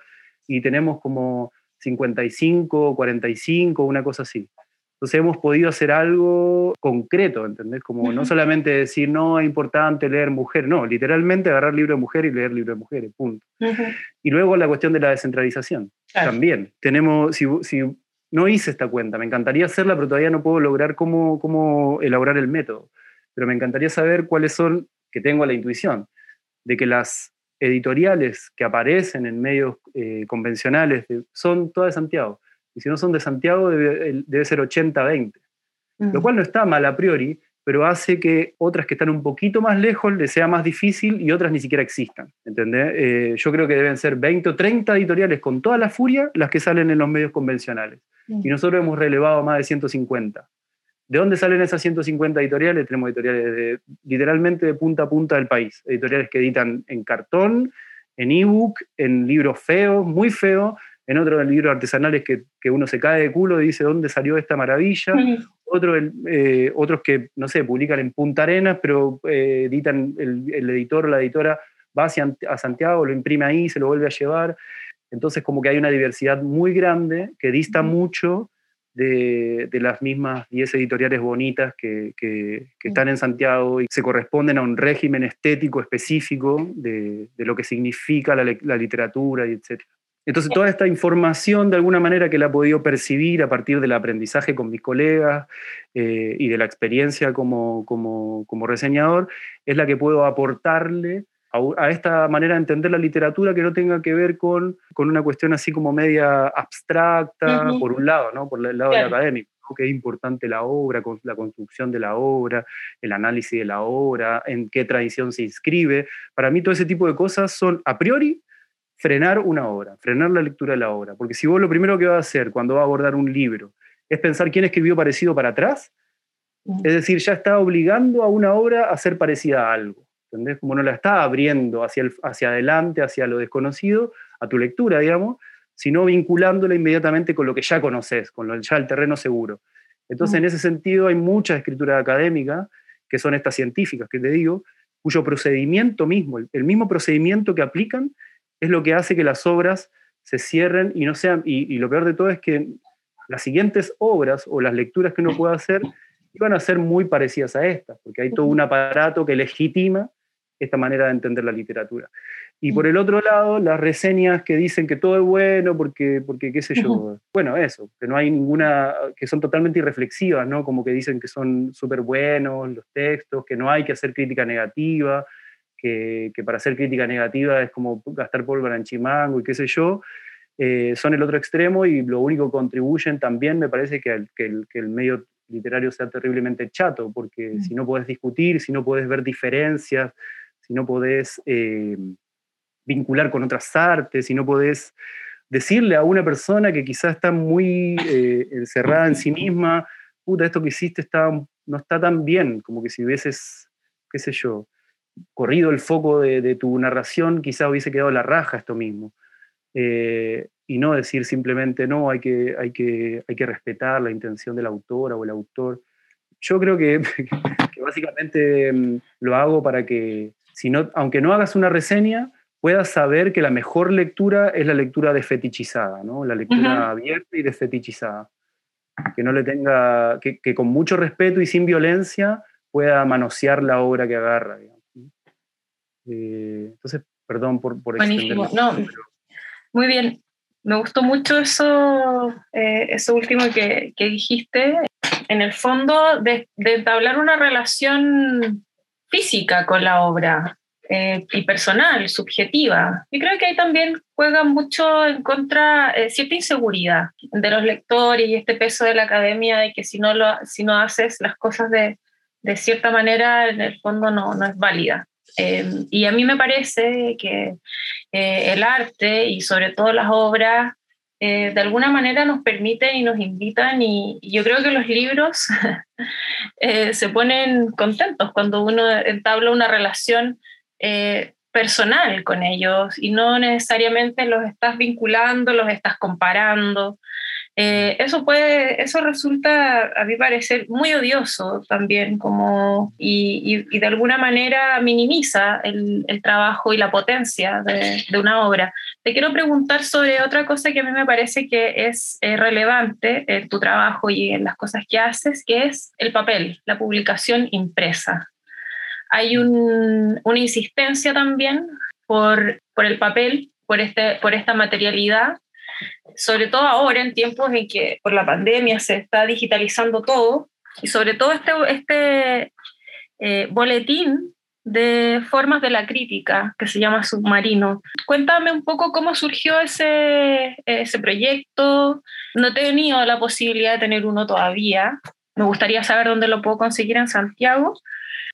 y tenemos como 55, 45, una cosa así. Entonces hemos podido hacer algo concreto, ¿entendés? Como no solamente decir, no, es importante leer mujer, no, literalmente agarrar libro de mujer y leer libro de mujeres, punto. Y luego la cuestión de la descentralización, también. Tenemos, si, si, no hice esta cuenta, me encantaría hacerla, pero todavía no puedo lograr cómo, cómo elaborar el método. Pero me encantaría saber cuáles son, que tengo la intuición, de que las editoriales que aparecen en medios eh, convencionales son todas de Santiago. Y si no son de Santiago, debe, debe ser 80-20. Lo cual no está mal a priori, pero hace que otras que están un poquito más lejos les sea más difícil y otras ni siquiera existan. ¿entendés? Eh, yo creo que deben ser 20 o 30 editoriales con toda la furia las que salen en los medios convencionales. Y nosotros hemos relevado más de 150. ¿De dónde salen esas 150 editoriales? Tenemos editoriales de, literalmente de punta a punta del país. Editoriales que editan en cartón, en ebook, en libros feos, muy feos, en otros libros artesanales que, que, uno se cae de culo y dice dónde salió esta maravilla. eh, otros que, no sé, publican en Punta Arenas, pero eh, editan el, el, editor o la editora va hacia, a Santiago, lo imprime ahí, se lo vuelve a llevar. Entonces como que hay una diversidad muy grande que dista mucho de, de, las mismas 10 editoriales bonitas que, que, que, están en Santiago y se corresponden a un régimen estético específico de, de lo que significa la, la literatura y etc. Entonces toda esta información de alguna manera que la he podido percibir a partir del aprendizaje con mis colegas eh, y de la experiencia como, como, como reseñador es la que puedo aportarle a, esta manera de entender la literatura que no tenga que ver con, con una cuestión así como media abstracta, uh -huh. por un lado, ¿no? por el lado claro. del académico, que es importante la obra, la construcción de la obra, el análisis de la obra, en qué tradición se inscribe. Para mí todo ese tipo de cosas son a priori frenar una obra, frenar la lectura de la obra, porque si vos lo primero que vas a hacer cuando vas a abordar un libro es pensar quién escribió parecido para atrás, es decir, ya está obligando a una obra a ser parecida a algo. ¿entendés? Como no la está abriendo hacia, el, hacia adelante, hacia lo desconocido, a tu lectura, digamos, sino vinculándola inmediatamente con lo que ya conoces, con lo, ya el terreno seguro. Entonces, en ese sentido, hay mucha escritura académica, que son estas científicas que te digo, cuyo procedimiento mismo, el, el mismo procedimiento que aplican, es lo que hace que las obras se cierren y no sean, y, y lo peor de todo es que las siguientes obras o las lecturas que uno pueda hacer iban a ser muy parecidas a estas, porque hay todo un aparato que legitima esta manera de entender la literatura. Y por el otro lado, las reseñas que dicen que todo es bueno, porque, porque qué sé yo, uh -huh. bueno, eso, que no hay ninguna, que son totalmente irreflexivas, ¿no? Como que dicen que son súper buenos los textos, que no hay que hacer crítica negativa, que, que, para hacer crítica negativa es como gastar pólvora en chimango y qué sé yo, eh, son el otro extremo y lo único que contribuyen también me parece que el, que el, que el medio literario sea terriblemente chato, porque -huh. si no puedes discutir, si no puedes ver diferencias, si no podés eh, vincular con otras artes, si no podés decirle a una persona que quizás está muy eh, encerrada en sí misma, puta, esto que hiciste está, no está tan bien, como que si hubieses, qué sé yo, corrido el foco de, de tu narración, quizás hubiese quedado la raja esto mismo. Eh, y no decir simplemente, no, hay que, hay, que, hay que respetar la intención de la autora o el autor. Yo creo que, que básicamente mm, lo hago para que si no, aunque no hagas una reseña, puedas saber que la mejor lectura es la lectura desfetichizada, ¿no? la lectura uh -huh. abierta y desfetichizada. Que no le tenga, que, que, con mucho respeto y sin violencia pueda manosear la obra que agarra. Eh, entonces, perdón por, por Buenísimo. No, muy bien. Me gustó mucho eso, eh, eso último que, que, dijiste. En el fondo, de, de entablar una relación física con la obra eh, y personal, subjetiva. Y creo que ahí también juega mucho en contra eh, cierta inseguridad de los lectores y este peso de la academia de que si no, lo, si no haces las cosas de, de cierta manera, en el fondo no, no es válida. Eh, y a mí me parece que eh, el arte y sobre todo las obras eh, de alguna manera nos permiten y nos invitan y, yo creo que los libros eh, se ponen contentos cuando uno entabla una relación personal con ellos y no necesariamente los estás vinculando, los estás comparando. Eh, eso puede, eso resulta a mi parecer muy odioso también, como, y, y, de alguna manera minimiza el, el, trabajo y la potencia de, de, una obra. Te quiero preguntar sobre otra cosa que a mí me parece que es eh, relevante en tu trabajo y en las cosas que haces, que es el papel, la publicación impresa. Hay un, una insistencia también por, por el papel, por, este, por esta materialidad sobre todo ahora en tiempos en que por la pandemia se está digitalizando todo, y sobre todo este, este eh, boletín de formas de la crítica que se llama Submarino. Cuéntame un poco cómo surgió ese, ese proyecto. No he tenido la posibilidad de tener uno todavía. Me gustaría saber dónde lo puedo conseguir en Santiago.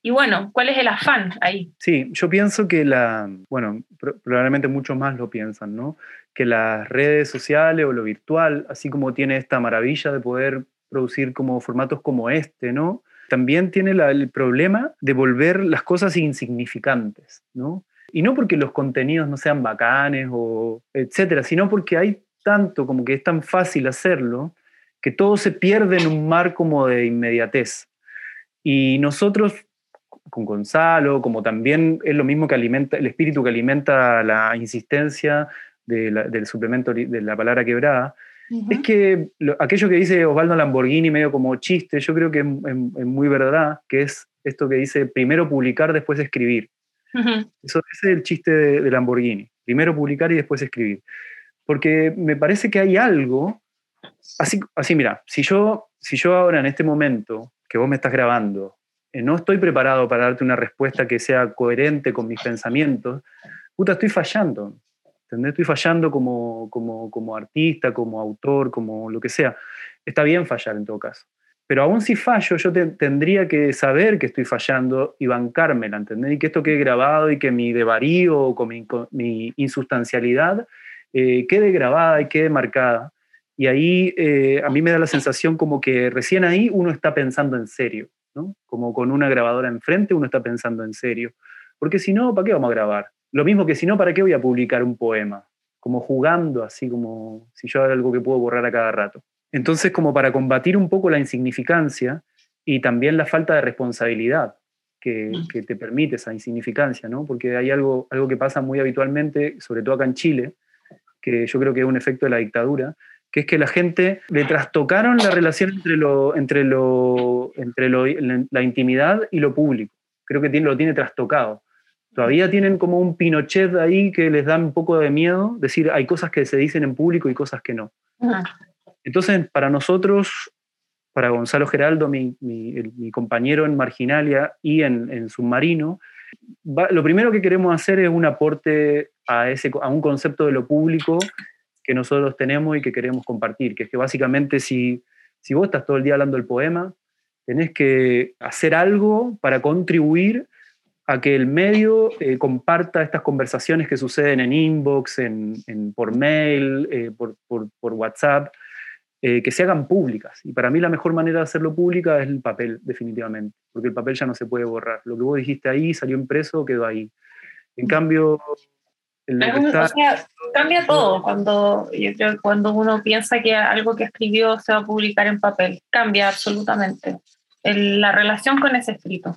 Y bueno, ¿cuál es el afán ahí? Sí, yo pienso que la, bueno, probablemente muchos más lo piensan, ¿no? Que las redes sociales o lo virtual, así como tiene esta maravilla de poder producir como formatos como este, ¿no? También tiene el problema de volver las cosas insignificantes, ¿no? Y no porque los contenidos no sean bacanes o etcétera, sino porque hay tanto como que es tan fácil hacerlo que todo se pierde en un mar como de inmediatez. Y nosotros con Gonzalo, como también es lo mismo que alimenta, el espíritu que alimenta la insistencia del suplemento de la palabra quebrada, es que aquello que dice Osvaldo Lamborghini medio como chiste, yo creo que es, muy verdad, que es esto que dice primero publicar, después escribir. Eso ese es el chiste de, Lamborghini, primero publicar y después escribir. Porque me parece que hay algo, así, así mira, si yo, si yo ahora en este momento que vos me estás grabando, no estoy preparado para darte una respuesta que sea coherente con mis pensamientos, puta, estoy fallando. ¿entendés? Estoy fallando como, como, como artista, como autor, como lo que sea. Está bien fallar en todo caso. Pero aún si fallo, yo tendría que saber que estoy fallando y bancármela, ¿entendés? Y que esto quede grabado y que mi devarío o con mi, insustancialidad eh, quede grabada y quede marcada. Y ahí eh, a mí me da la sensación como que recién ahí uno está pensando en serio. Como con una grabadora enfrente uno está pensando en serio. Porque si no, ¿para qué vamos a grabar? Lo mismo que si no, ¿para qué voy a publicar un poema? Como jugando, así como si yo hago algo que puedo borrar a cada rato. Entonces, como para combatir un poco la insignificancia y también la falta de responsabilidad que, mm. que te permite esa insignificancia, ¿no? Porque hay algo, algo que pasa muy habitualmente, sobre todo acá en Chile, que yo creo que es un efecto de la dictadura, que es que la gente le trastocaron la relación entre, lo, entre, lo, entre lo, la intimidad y lo público. Creo que tiene, lo tiene trastocado. Todavía tienen como un Pinochet ahí que les da un poco de miedo, decir, hay cosas que se dicen en público y cosas que no. Entonces, para nosotros, para Gonzalo Geraldo, mi, mi, compañero en Marginalia y en, en Submarino, lo primero que queremos hacer es un aporte a, ese, a un concepto de lo público que nosotros tenemos y que queremos compartir, que es que básicamente si, si vos estás todo el día hablando del poema, tenés que hacer algo para contribuir a que el medio eh, comparta estas conversaciones que suceden en inbox, en, por mail, eh, por, por, WhatsApp, eh, que se hagan públicas. Y para mí la mejor manera de hacerlo pública es el papel, definitivamente, porque el papel ya no se puede borrar. Lo que vos dijiste ahí salió impreso, quedó ahí. En cambio, cambia todo cuando, cuando uno piensa que algo que escribió se va a publicar en papel. Cambia absolutamente la relación con ese escrito.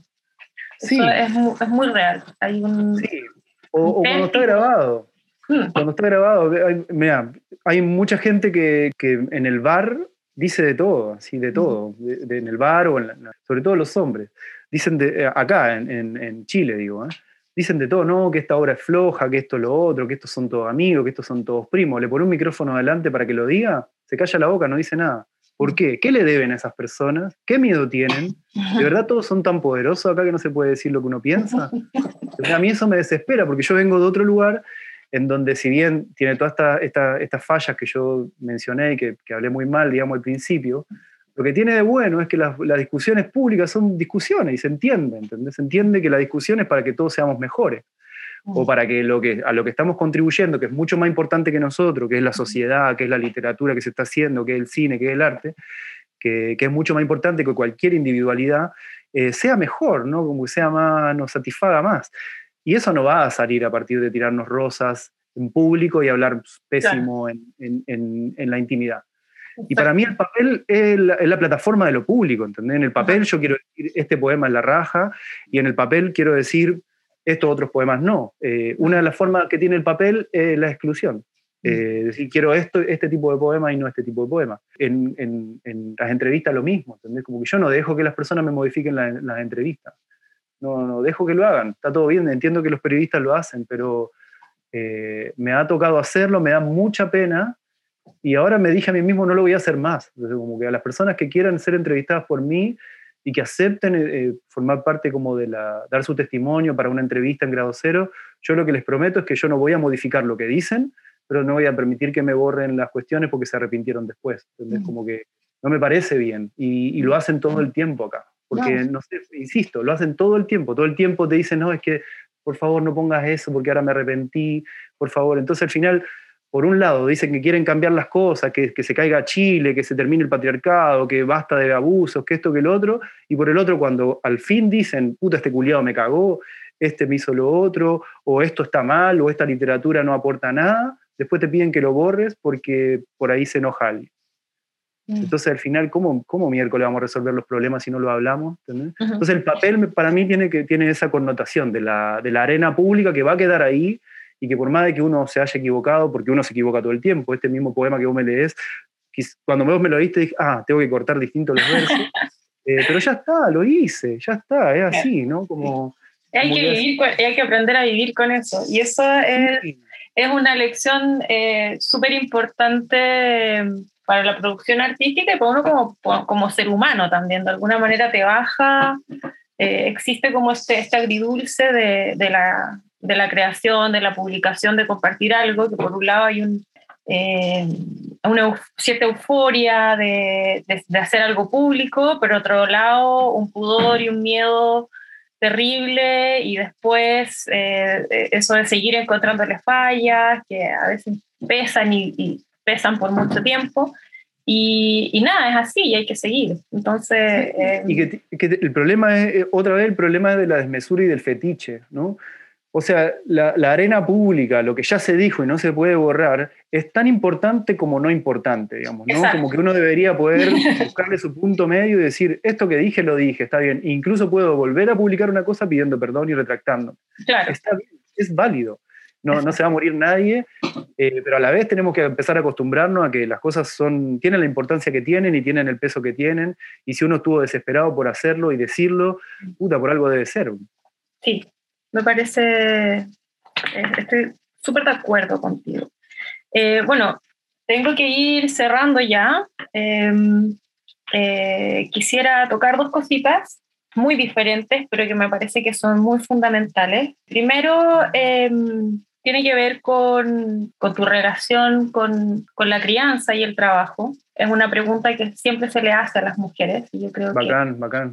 Sí. es, muy, real. Hay un, sí. O, cuando está grabado. Hmm. Cuando está grabado, hay, mira, hay mucha gente que, que, en el bar dice de todo, así de todo, en el bar o sobre todo los hombres. Dicen de, eh, acá en, en, en Chile, digo, ¿eh? Dicen de todo, no, que esta obra es floja, que esto es lo otro, que estos son todos amigos, que estos son todos primos. Le pone un micrófono adelante para que lo diga, se calla la boca, no dice nada. ¿Por qué? ¿Qué le deben a esas personas? ¿Qué miedo tienen? ¿De verdad todos son tan poderosos acá que no se puede decir lo que uno piensa? A mí eso me desespera porque yo vengo de otro lugar en donde si bien tiene todas estas fallas que yo mencioné y que, que hablé muy mal, digamos, al principio, lo que tiene de bueno es que las, discusiones públicas son discusiones y se entiende, ¿entendés? Se entiende que la discusión es para que todos seamos mejores o para que, lo que a lo que estamos contribuyendo, que es mucho más importante que nosotros, que es la sociedad, que es la literatura que se está haciendo, que es el cine, que es el arte, que, es mucho más importante que cualquier individualidad, eh, sea mejor, ¿no? Como que sea más, nos satisfaga más. Y eso no va a salir a partir de tirarnos rosas en público y hablar pésimo en, en la intimidad. Y para mí el papel es la, plataforma de lo público, ¿entendés? En el papel yo quiero decir, este poema es la raja, y en el papel quiero decir, estos otros poemas no. Eh, una de las formas que tiene el papel es la exclusión. Mm. Eh, es decir, quiero esto, este tipo de poema y no este tipo de poema. En, en, las entrevistas lo mismo, ¿entendés? Como que yo no dejo que las personas me modifiquen las entrevistas. No, no, dejo que lo hagan. Está todo bien, entiendo que los periodistas lo hacen, pero eh, me ha tocado hacerlo, me da mucha pena y ahora me dije a mí mismo, no lo voy a hacer más. Entonces, como que a las personas que quieran ser entrevistadas por mí, y que acepten eh, formar parte como de la, dar su testimonio para una entrevista en grado cero, yo lo que les prometo es que yo no voy a modificar lo que dicen, pero no voy a permitir que me borren las cuestiones porque se arrepintieron después. Entonces, mm. como que no me parece bien y, lo hacen todo el tiempo acá. Porque, no. sé, insisto, lo hacen todo el tiempo. Todo el tiempo te dicen, no, es que por favor no pongas eso porque ahora me arrepentí, por favor. Entonces al final, por un lado, dicen que quieren cambiar las cosas, que, que se caiga Chile, que se termine el patriarcado, que basta de abusos, que esto, que el otro. Y por el otro, cuando al fin dicen, puta, este culiado me cagó, este me hizo lo otro, o esto está mal, o esta literatura no aporta nada, después te piden que lo borres porque por ahí se enoja alguien. Mm. Entonces, al final, ¿cómo, ¿cómo, miércoles vamos a resolver los problemas si no lo hablamos? Entonces, el papel para mí tiene, que, tiene esa connotación de la, de la, arena pública que va a quedar ahí y que por más de que uno se haya equivocado, porque uno se equivoca todo el tiempo, este mismo poema que vos me lees, cuando vos me lo leíste, dije, ah, tengo que cortar distintos los versos. Eh, pero ya está, lo hice, ya está, es así, ¿no? Como, hay, que, vivir hay que aprender a vivir con eso. Y eso es, es una lección eh, súper importante para la producción artística y para uno como, como ser humano también. De alguna manera te baja, eh, existe como este, este agridulce de, de, la, de, la, creación, de la publicación, de compartir algo, que por un lado hay un, eh, una cierta euforia de, de, hacer algo público, pero otro lado un pudor y un miedo terrible y después eh, eso de seguir encontrándole fallas que a veces pesan y, pesan por mucho tiempo. Y, nada, es así y hay que seguir. Entonces... y que, que, el problema es, eh, otra vez, el problema de la desmesura y del fetiche, ¿no? O sea, la, arena pública, lo que ya se dijo y no se puede borrar, es tan importante como no importante, digamos, ¿no? Como que uno debería poder buscarle su punto medio y decir, esto que dije lo dije, está bien. Incluso puedo volver a publicar una cosa pidiendo perdón y retractando. Claro. Está bien, es válido. No, no se va a morir nadie, eh, pero a la vez tenemos que empezar a acostumbrarnos a que las cosas son, tienen la importancia que tienen y tienen el peso que tienen. Y si uno estuvo desesperado por hacerlo y decirlo, puta, por algo debe ser. Sí, me parece, eh, estoy súper de acuerdo contigo. Eh, bueno, tengo que ir cerrando ya. Em, eh, quisiera tocar dos cositas muy diferentes, pero que me parece que son muy fundamentales. Primero, em, tiene que ver con, tu relación con, la crianza y el trabajo. Es una pregunta que siempre se le hace a las mujeres y yo creo que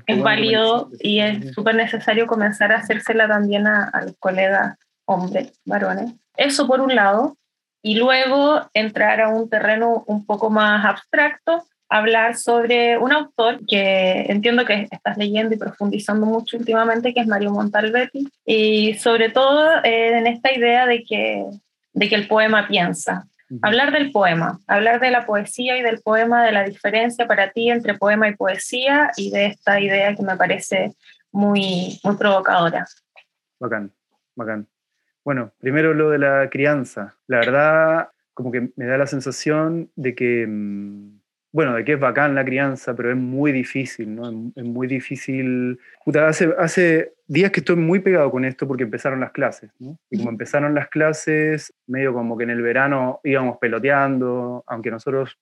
es válido y es súper necesario comenzar a hacérsela también a, a los colegas hombres, varones. Eso por un lado. Y luego entrar a un terreno un poco más abstracto hablar sobre un autor que entiendo que estás leyendo y profundizando mucho últimamente, que es Mario Montalbetti, y sobre todo eh, en esta idea de que, de que el poema piensa. Hablar del poema, hablar de la poesía y del poema, de la diferencia para ti entre poema y poesía y de esta idea que me parece muy, muy provocadora. Bacán, bacán. Bueno, primero lo de la crianza. La verdad, como que me da la sensación de que... Mm, bueno, de que es bacán la crianza, pero es muy difícil, ¿no? Es, muy difícil. Puta, hace, hace días que estoy muy pegado con esto porque empezaron las clases, ¿no? Y como empezaron las clases, medio como que en el verano íbamos peloteando, aunque nosotros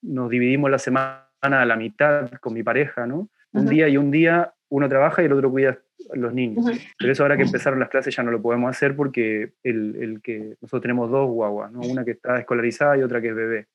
nos dividimos la semana a la mitad con mi pareja, ¿no? Un día y un día uno trabaja y el otro cuida a los niños. Pero eso ahora que empezaron las clases ya no lo podemos hacer porque el, el que nosotros tenemos dos guaguas, ¿no? Una que está escolarizada y otra que es bebé.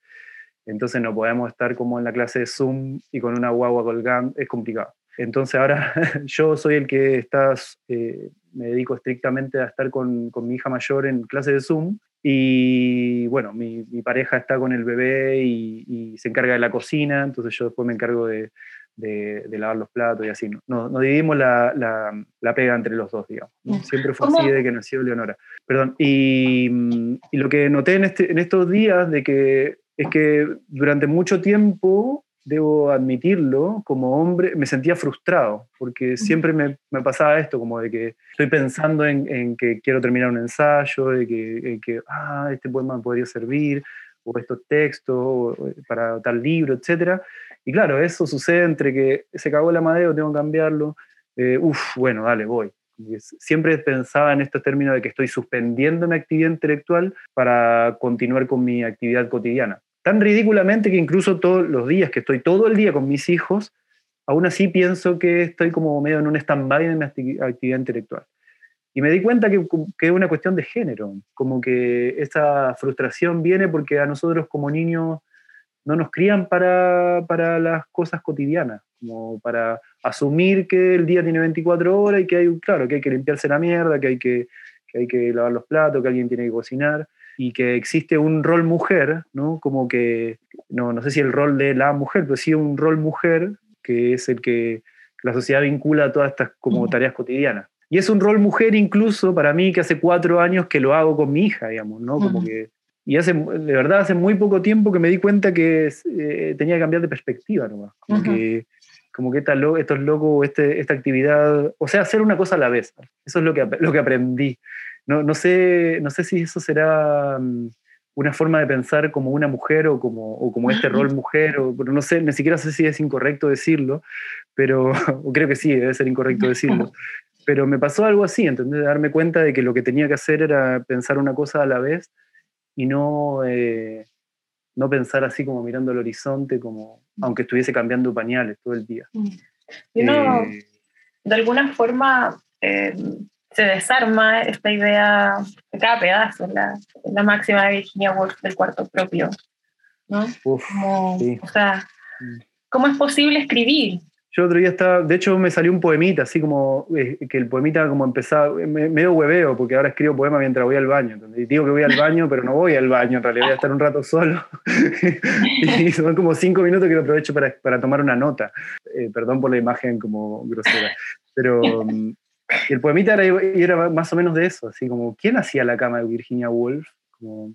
Entonces no podemos estar como en la clase de Zoom y con una guagua colgando, es complicado. Entonces ahora yo soy el que está, eh, me dedico estrictamente a estar con, con, mi hija mayor en clase de Zoom y bueno, mi, mi pareja está con el bebé y, se encarga de la cocina, entonces yo después me encargo de, de, lavar los platos y así. Nos no dividimos la, la, la, pega entre los dos, digamos. Siempre fue así de que nació Leonora. Perdón. Y, y, lo que noté en, este, en estos días de que es que durante mucho tiempo, debo admitirlo, como hombre me sentía frustrado, porque siempre me, me pasaba esto, como de que estoy pensando en, en, que quiero terminar un ensayo, de que, que ah, este poema podría servir, o estos textos para tal libro, etc. Y claro, eso sucede entre que se cagó la madera, tengo que cambiarlo, eh, uff, bueno, dale, voy. Siempre pensaba en estos términos de que estoy suspendiendo mi actividad intelectual para continuar con mi actividad cotidiana tan ridículamente que incluso todos los días que estoy todo el día con mis hijos, aún así pienso que estoy como medio en un stand-by en mi actividad intelectual. Y me di cuenta que, que, es una cuestión de género, como que esa frustración viene porque a nosotros como niños no nos crían para, para las cosas cotidianas, como para asumir que el día tiene 24 horas y que hay, claro, que hay que limpiarse la mierda, que hay que, que hay que lavar los platos, que alguien tiene que cocinar y que existe un rol mujer, ¿no? Como que, no, no sé si el rol de la mujer, pero sí un rol mujer que es el que la sociedad vincula a todas estas como tareas cotidianas. Y es un rol mujer incluso para mí que hace cuatro años que lo hago con mi hija, digamos, ¿no? Como que, y hace, de verdad, hace muy poco tiempo que me di cuenta que eh, tenía que cambiar de perspectiva, ¿no? Como que, como que estos locos, este, esta actividad, o sea, hacer una cosa a la vez. Eso es lo que, lo que aprendí. No, no, sé, no sé si eso será mm, una forma de pensar como una mujer o como, o como este rol mujer, o, no sé, ni siquiera sé si es incorrecto decirlo, pero creo que sí, debe ser incorrecto decirlo. Pero me pasó algo así, ¿entendés? Darme cuenta de que lo que tenía que hacer era pensar una cosa a la vez y no, eh, no pensar así como mirando al horizonte, como aunque estuviese cambiando pañales todo el día. Y uno, eh, de alguna forma, eh, se desarma esta idea de cada pedazo, la, la máxima de Virginia Woolf del cuarto propio. ¿no? como, O sea, mm. ¿cómo es posible escribir? Yo otro día estaba, de hecho me salió un poemita, así como eh, que el poemita como empezaba, medio hueveo, porque ahora escribo poema mientras voy al baño. Y digo que voy al baño, pero no voy al baño, en realidad voy a estar un rato solo. y son como cinco minutos que lo aprovecho para, para tomar una nota. Eh, perdón por la imagen como grosera. Pero el poemita era, era, más o menos de eso, así como, ¿quién hacía la cama de Virginia Woolf? Como,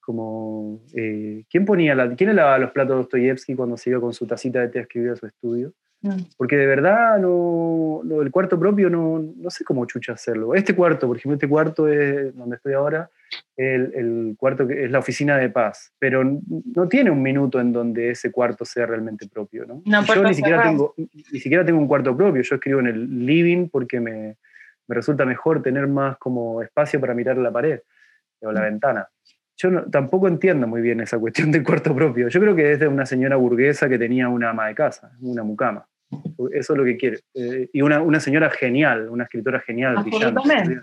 como eh, ¿quién ponía la, quién lavaba los platos de Dostoyevsky cuando se iba con su tacita de té a escribir a su estudio? Mm. Porque de verdad no, el cuarto propio no, no, sé cómo chucha hacerlo. Este cuarto, por ejemplo, este cuarto es donde estoy ahora, el, el, cuarto que es la oficina de paz, pero no tiene un minuto en donde ese cuarto sea realmente propio. ¿no? yo ni siquiera, tengo, ni siquiera tengo un cuarto propio, yo escribo en el living porque me, me resulta mejor tener más como espacio para mirar la pared o la mm. ventana yo tampoco entiendo muy bien esa cuestión del cuarto propio. Yo creo que es de una señora burguesa que tenía una ama de casa, una mucama. Eso es lo que quiere. Eh, y una, una, señora genial, una escritora genial, brillante.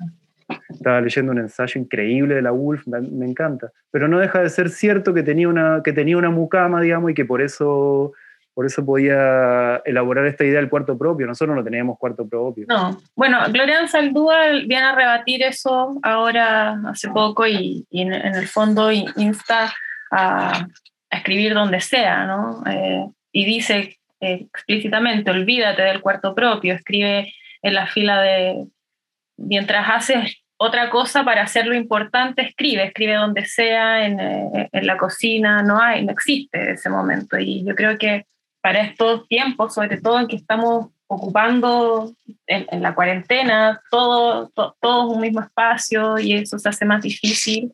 Estaba leyendo un ensayo increíble de la Wolf, me, encanta. Pero no deja de ser cierto que tenía una, que tenía una mucama, digamos, y que por eso por eso podía elaborar esta idea del cuarto propio. Nosotros no teníamos cuarto propio. No. Bueno, Gloria Saldúa viene a rebatir eso ahora hace poco y, en, el fondo insta a, escribir donde sea, ¿no? Eh, y dice eh, explícitamente, olvídate del cuarto propio, escribe en la fila de, mientras haces otra cosa para hacer lo importante, escribe, escribe donde sea, en, eh, en, la cocina, no hay, no existe ese momento. Y yo creo que para estos tiempos, sobre todo en que estamos ocupando en, la cuarentena todo, todo, un mismo espacio y eso se hace más difícil,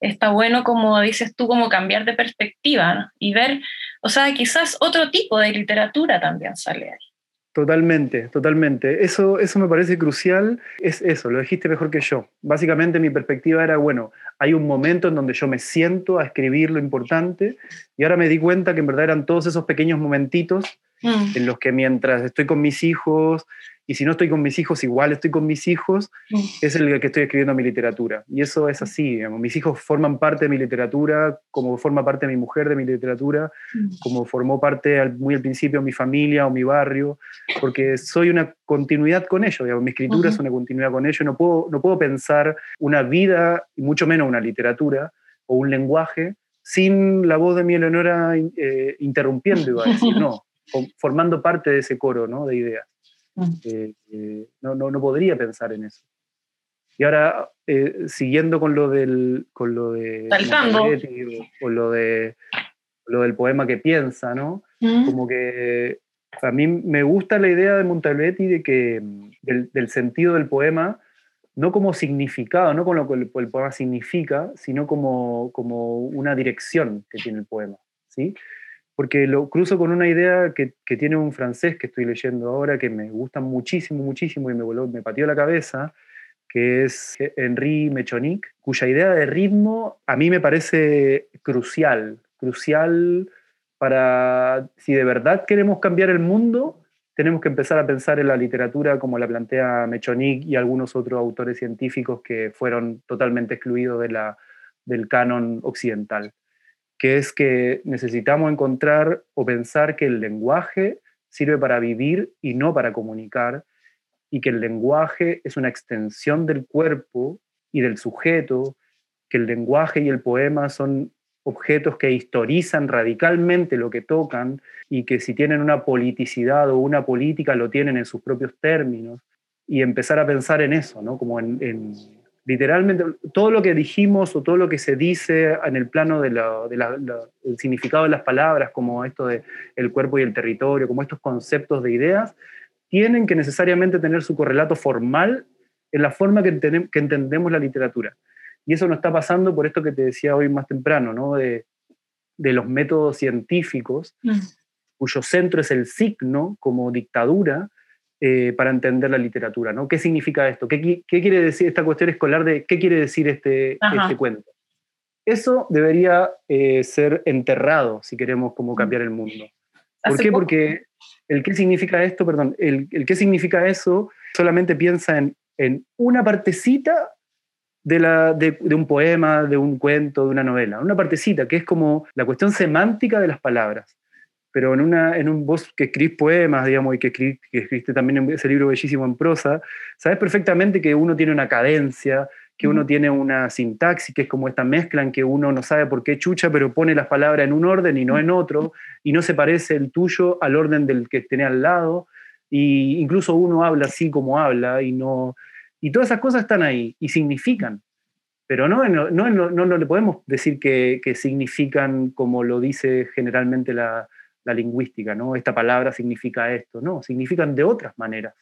está bueno, como dices tú, como cambiar de perspectiva y ver, o sea, quizás otro tipo de literatura también sale ahí. Totalmente, totalmente. Eso, eso me parece crucial. Es eso, lo dijiste mejor que yo. Básicamente mi perspectiva era, bueno, hay un momento en donde yo me siento a escribir lo importante y ahora me di cuenta que en verdad eran todos esos pequeños momentitos mm. en los que mientras estoy con mis hijos y si no estoy con mis hijos, igual estoy con mis hijos, es el que estoy escribiendo mi literatura. Y eso es así, mis hijos forman parte de mi literatura, como forma parte de mi mujer de mi literatura, mm. como formó parte muy al principio mi familia o mi barrio, porque soy una continuidad con ellos, mi escritura es una continuidad con ellos, no puedo, no puedo pensar una vida, y mucho menos una literatura o un lenguaje, sin la voz de mi Eleonora eh, interrumpiendo, iba a decir, no, formando parte de ese coro ¿no? de ideas. Eh, eh, no, no, no, podría pensar en eso. Y ahora, eh, siguiendo con lo del, con lo de o, lo de lo del poema que piensa, ¿no? Mm. Como que a mí me gusta la idea de Montalbetti de que del, del, sentido del poema, no como significado, no con lo que el, el, poema significa, sino como, como una dirección que tiene el poema, ¿sí? Porque lo cruzo con una idea que, tiene un francés que estoy leyendo ahora, que me gusta muchísimo, muchísimo y me, voló, me pateó la cabeza, que es Henri Mechonic, cuya idea de ritmo a mí me parece crucial, crucial para, si de verdad queremos cambiar el mundo, tenemos que empezar a pensar en la literatura como la plantea Mechonik y algunos otros autores científicos que fueron totalmente excluidos del canon occidental, que es que necesitamos encontrar o pensar que el lenguaje sirve para vivir y no para comunicar, y que el lenguaje es una extensión del cuerpo y del sujeto, que el lenguaje y el poema son objetos que historizan radicalmente lo que tocan y que si tienen una politicidad o una política lo tienen en sus propios términos y empezar a pensar en eso, ¿no? Como en, literalmente todo lo que dijimos o todo lo que se dice en el plano del de significado de las palabras, como esto de el cuerpo y el territorio, como estos conceptos de ideas, tienen que necesariamente tener su correlato formal en la forma que, que entendemos la literatura. Y eso no está pasando por esto que te decía hoy más temprano, ¿no? de, de los métodos científicos, mm. cuyo centro es el signo como dictadura eh, para entender la literatura. ¿no? ¿Qué significa esto? ¿Qué, ¿Qué, quiere decir esta cuestión escolar de qué quiere decir este, este cuento? Eso debería eh, ser enterrado si queremos como mm. cambiar el mundo. ¿Por qué? Porque el qué significa esto, perdón, el, el qué significa eso solamente piensa en, en una partecita de, la, de, un poema, de un cuento, de una novela. Una partecita que es como la cuestión semántica de las palabras. Pero en, una, en un voz que escribís poemas, digamos, y que, que escribiste también ese libro bellísimo en prosa, sabes perfectamente que uno tiene una cadencia, que uno tiene una sintaxis, que es como esta mezcla en que uno no sabe por qué chucha, pero pone las palabras en un orden y no en otro, y no se parece el tuyo al orden del que tiene al lado, y incluso uno habla así como habla, y no, y todas esas cosas están ahí y significan. Pero no, no, no, no, le podemos decir que, que, significan como lo dice generalmente la, la, lingüística, ¿no? Esta palabra significa esto, no, significan de otras maneras.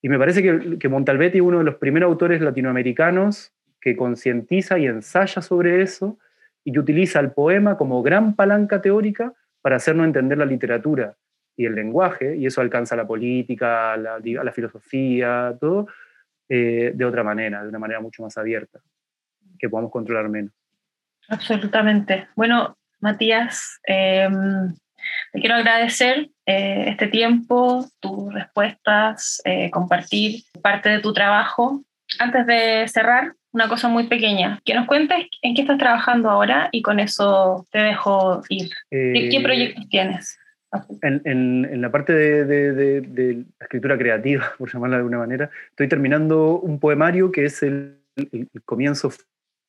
Y me parece que, que Montalbetti es uno de los primeros autores latinoamericanos que concientiza y ensaya sobre eso y que utiliza el poema como gran palanca teórica para hacernos entender la literatura y el lenguaje, y eso alcanza la política, la, la filosofía, todo, eh, de otra manera, de una manera mucho más abierta, que podamos controlar menos. Absolutamente. Bueno, Matías, em, te quiero agradecer eh, este tiempo, tus respuestas, eh, compartir parte de tu trabajo. Antes de cerrar, una cosa muy pequeña, que nos cuentes en qué estás trabajando ahora y con eso te dejo ir. ¿Qué proyectos tienes? En, la parte de, la escritura creativa, por llamarla de alguna manera, estoy terminando un poemario que es el, comienzo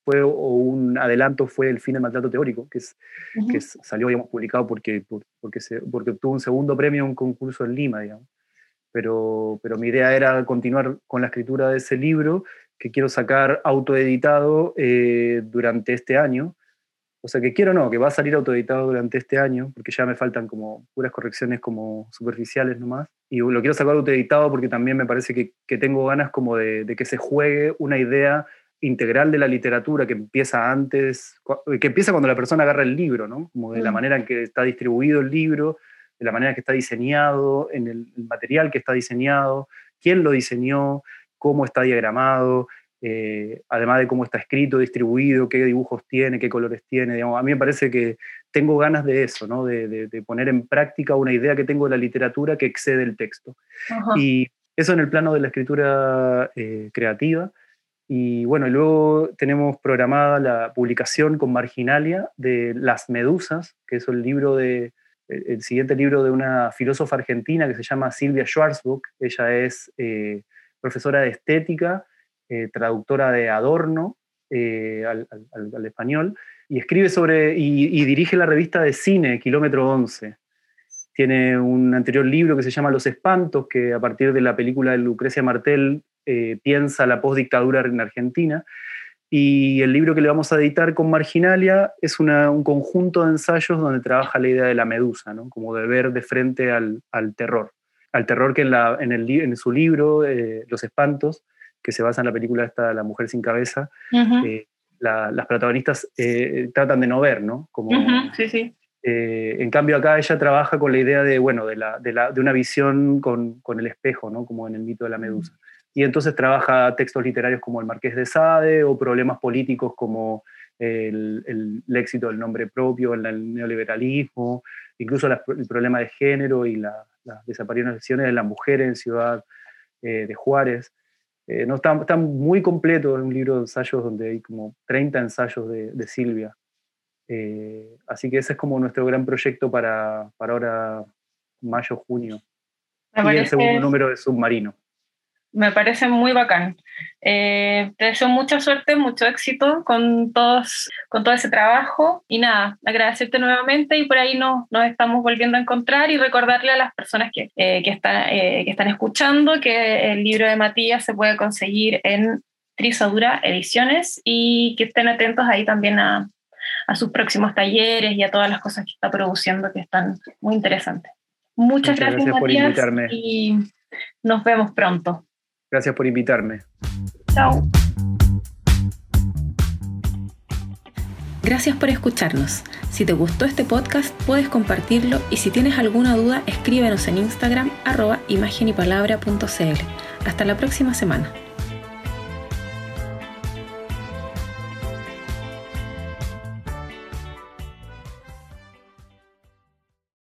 fue, o un adelanto fue el fin del maltrato teórico, que, es, que salió, habíamos publicado porque, porque, se, porque obtuvo un segundo premio en un concurso en Lima, digamos. Pero, pero mi idea era continuar con la escritura de ese libro que quiero sacar autoeditado eh, durante este año o sea, que quiero no, que va a salir autoeditado durante este año, porque ya me faltan como puras correcciones como superficiales nomás. Y lo quiero sacar autoeditado porque también me parece que, que tengo ganas como de, de, que se juegue una idea integral de la literatura que empieza antes, que empieza cuando la persona agarra el libro, ¿no? Como de la mm. manera en que está distribuido el libro, de la manera en que está diseñado, en el material que está diseñado, quién lo diseñó, cómo está diagramado, eh, además de cómo está escrito, distribuido, qué dibujos tiene, qué colores tiene. a mí me parece que tengo ganas de eso, ¿no? de, poner en práctica una idea que tengo de la literatura que excede el texto. Y eso en el plano de la escritura eh, creativa. Y bueno, luego tenemos programada la publicación con Marginalia de Las Medusas, que es el libro de, el siguiente libro de una filósofa argentina que se llama Silvia Schwarzbuck. Ella es eh, profesora de estética eh, traductora de Adorno eh, al, español, y escribe sobre, y, dirige la revista de cine Kilómetro 11. Tiene un anterior libro que se llama Los Espantos, que a partir de la película de Lucrecia Martel eh, piensa la postdictadura en Argentina. Y el libro que le vamos a editar con Marginalia es un conjunto de ensayos donde trabaja la idea de la medusa, ¿no? como de ver de frente al, terror. Al terror que en, la, en, el, en su libro, Los Espantos, que se basa en la película esta La mujer sin cabeza, eh, las protagonistas eh, tratan de no ver, ¿no? Como, sí, sí. Eh, en cambio acá ella trabaja con la idea de, bueno, de, la, de, la, de una visión con, con, el espejo, ¿no? Como en el mito de la medusa. Y entonces trabaja textos literarios como El Marqués de Sade o problemas políticos como el, éxito del nombre propio, el, neoliberalismo, incluso el problema de género y las desapariciones de las mujeres en Ciudad eh, de Juárez. Eh, no, está, está, muy completo, es un libro de ensayos donde hay como 30 ensayos de, Silvia. Eh, así que ese es como nuestro gran proyecto para, para ahora, mayo, junio. y el segundo número de Submarino me parece muy bacán. Eh, te deseo mucha suerte, mucho éxito con, todos, con todo ese trabajo y nada, agradecerte nuevamente y por ahí nos, nos estamos volviendo a encontrar y recordarle a las personas que, eh, que, eh, que están escuchando que el libro de Matías se puede conseguir en Trisadura Ediciones y que estén atentos ahí también a, a sus próximos talleres y a todas las cosas que está produciendo que están muy interesantes. Muchas, gracias, gracias por invitarme. y nos vemos pronto. Gracias por invitarme. Chao. Gracias por escucharnos. Si te gustó este podcast, puedes compartirlo y si tienes alguna duda, escríbenos en Instagram arroba imagenipalabra.cl. Hasta la próxima semana.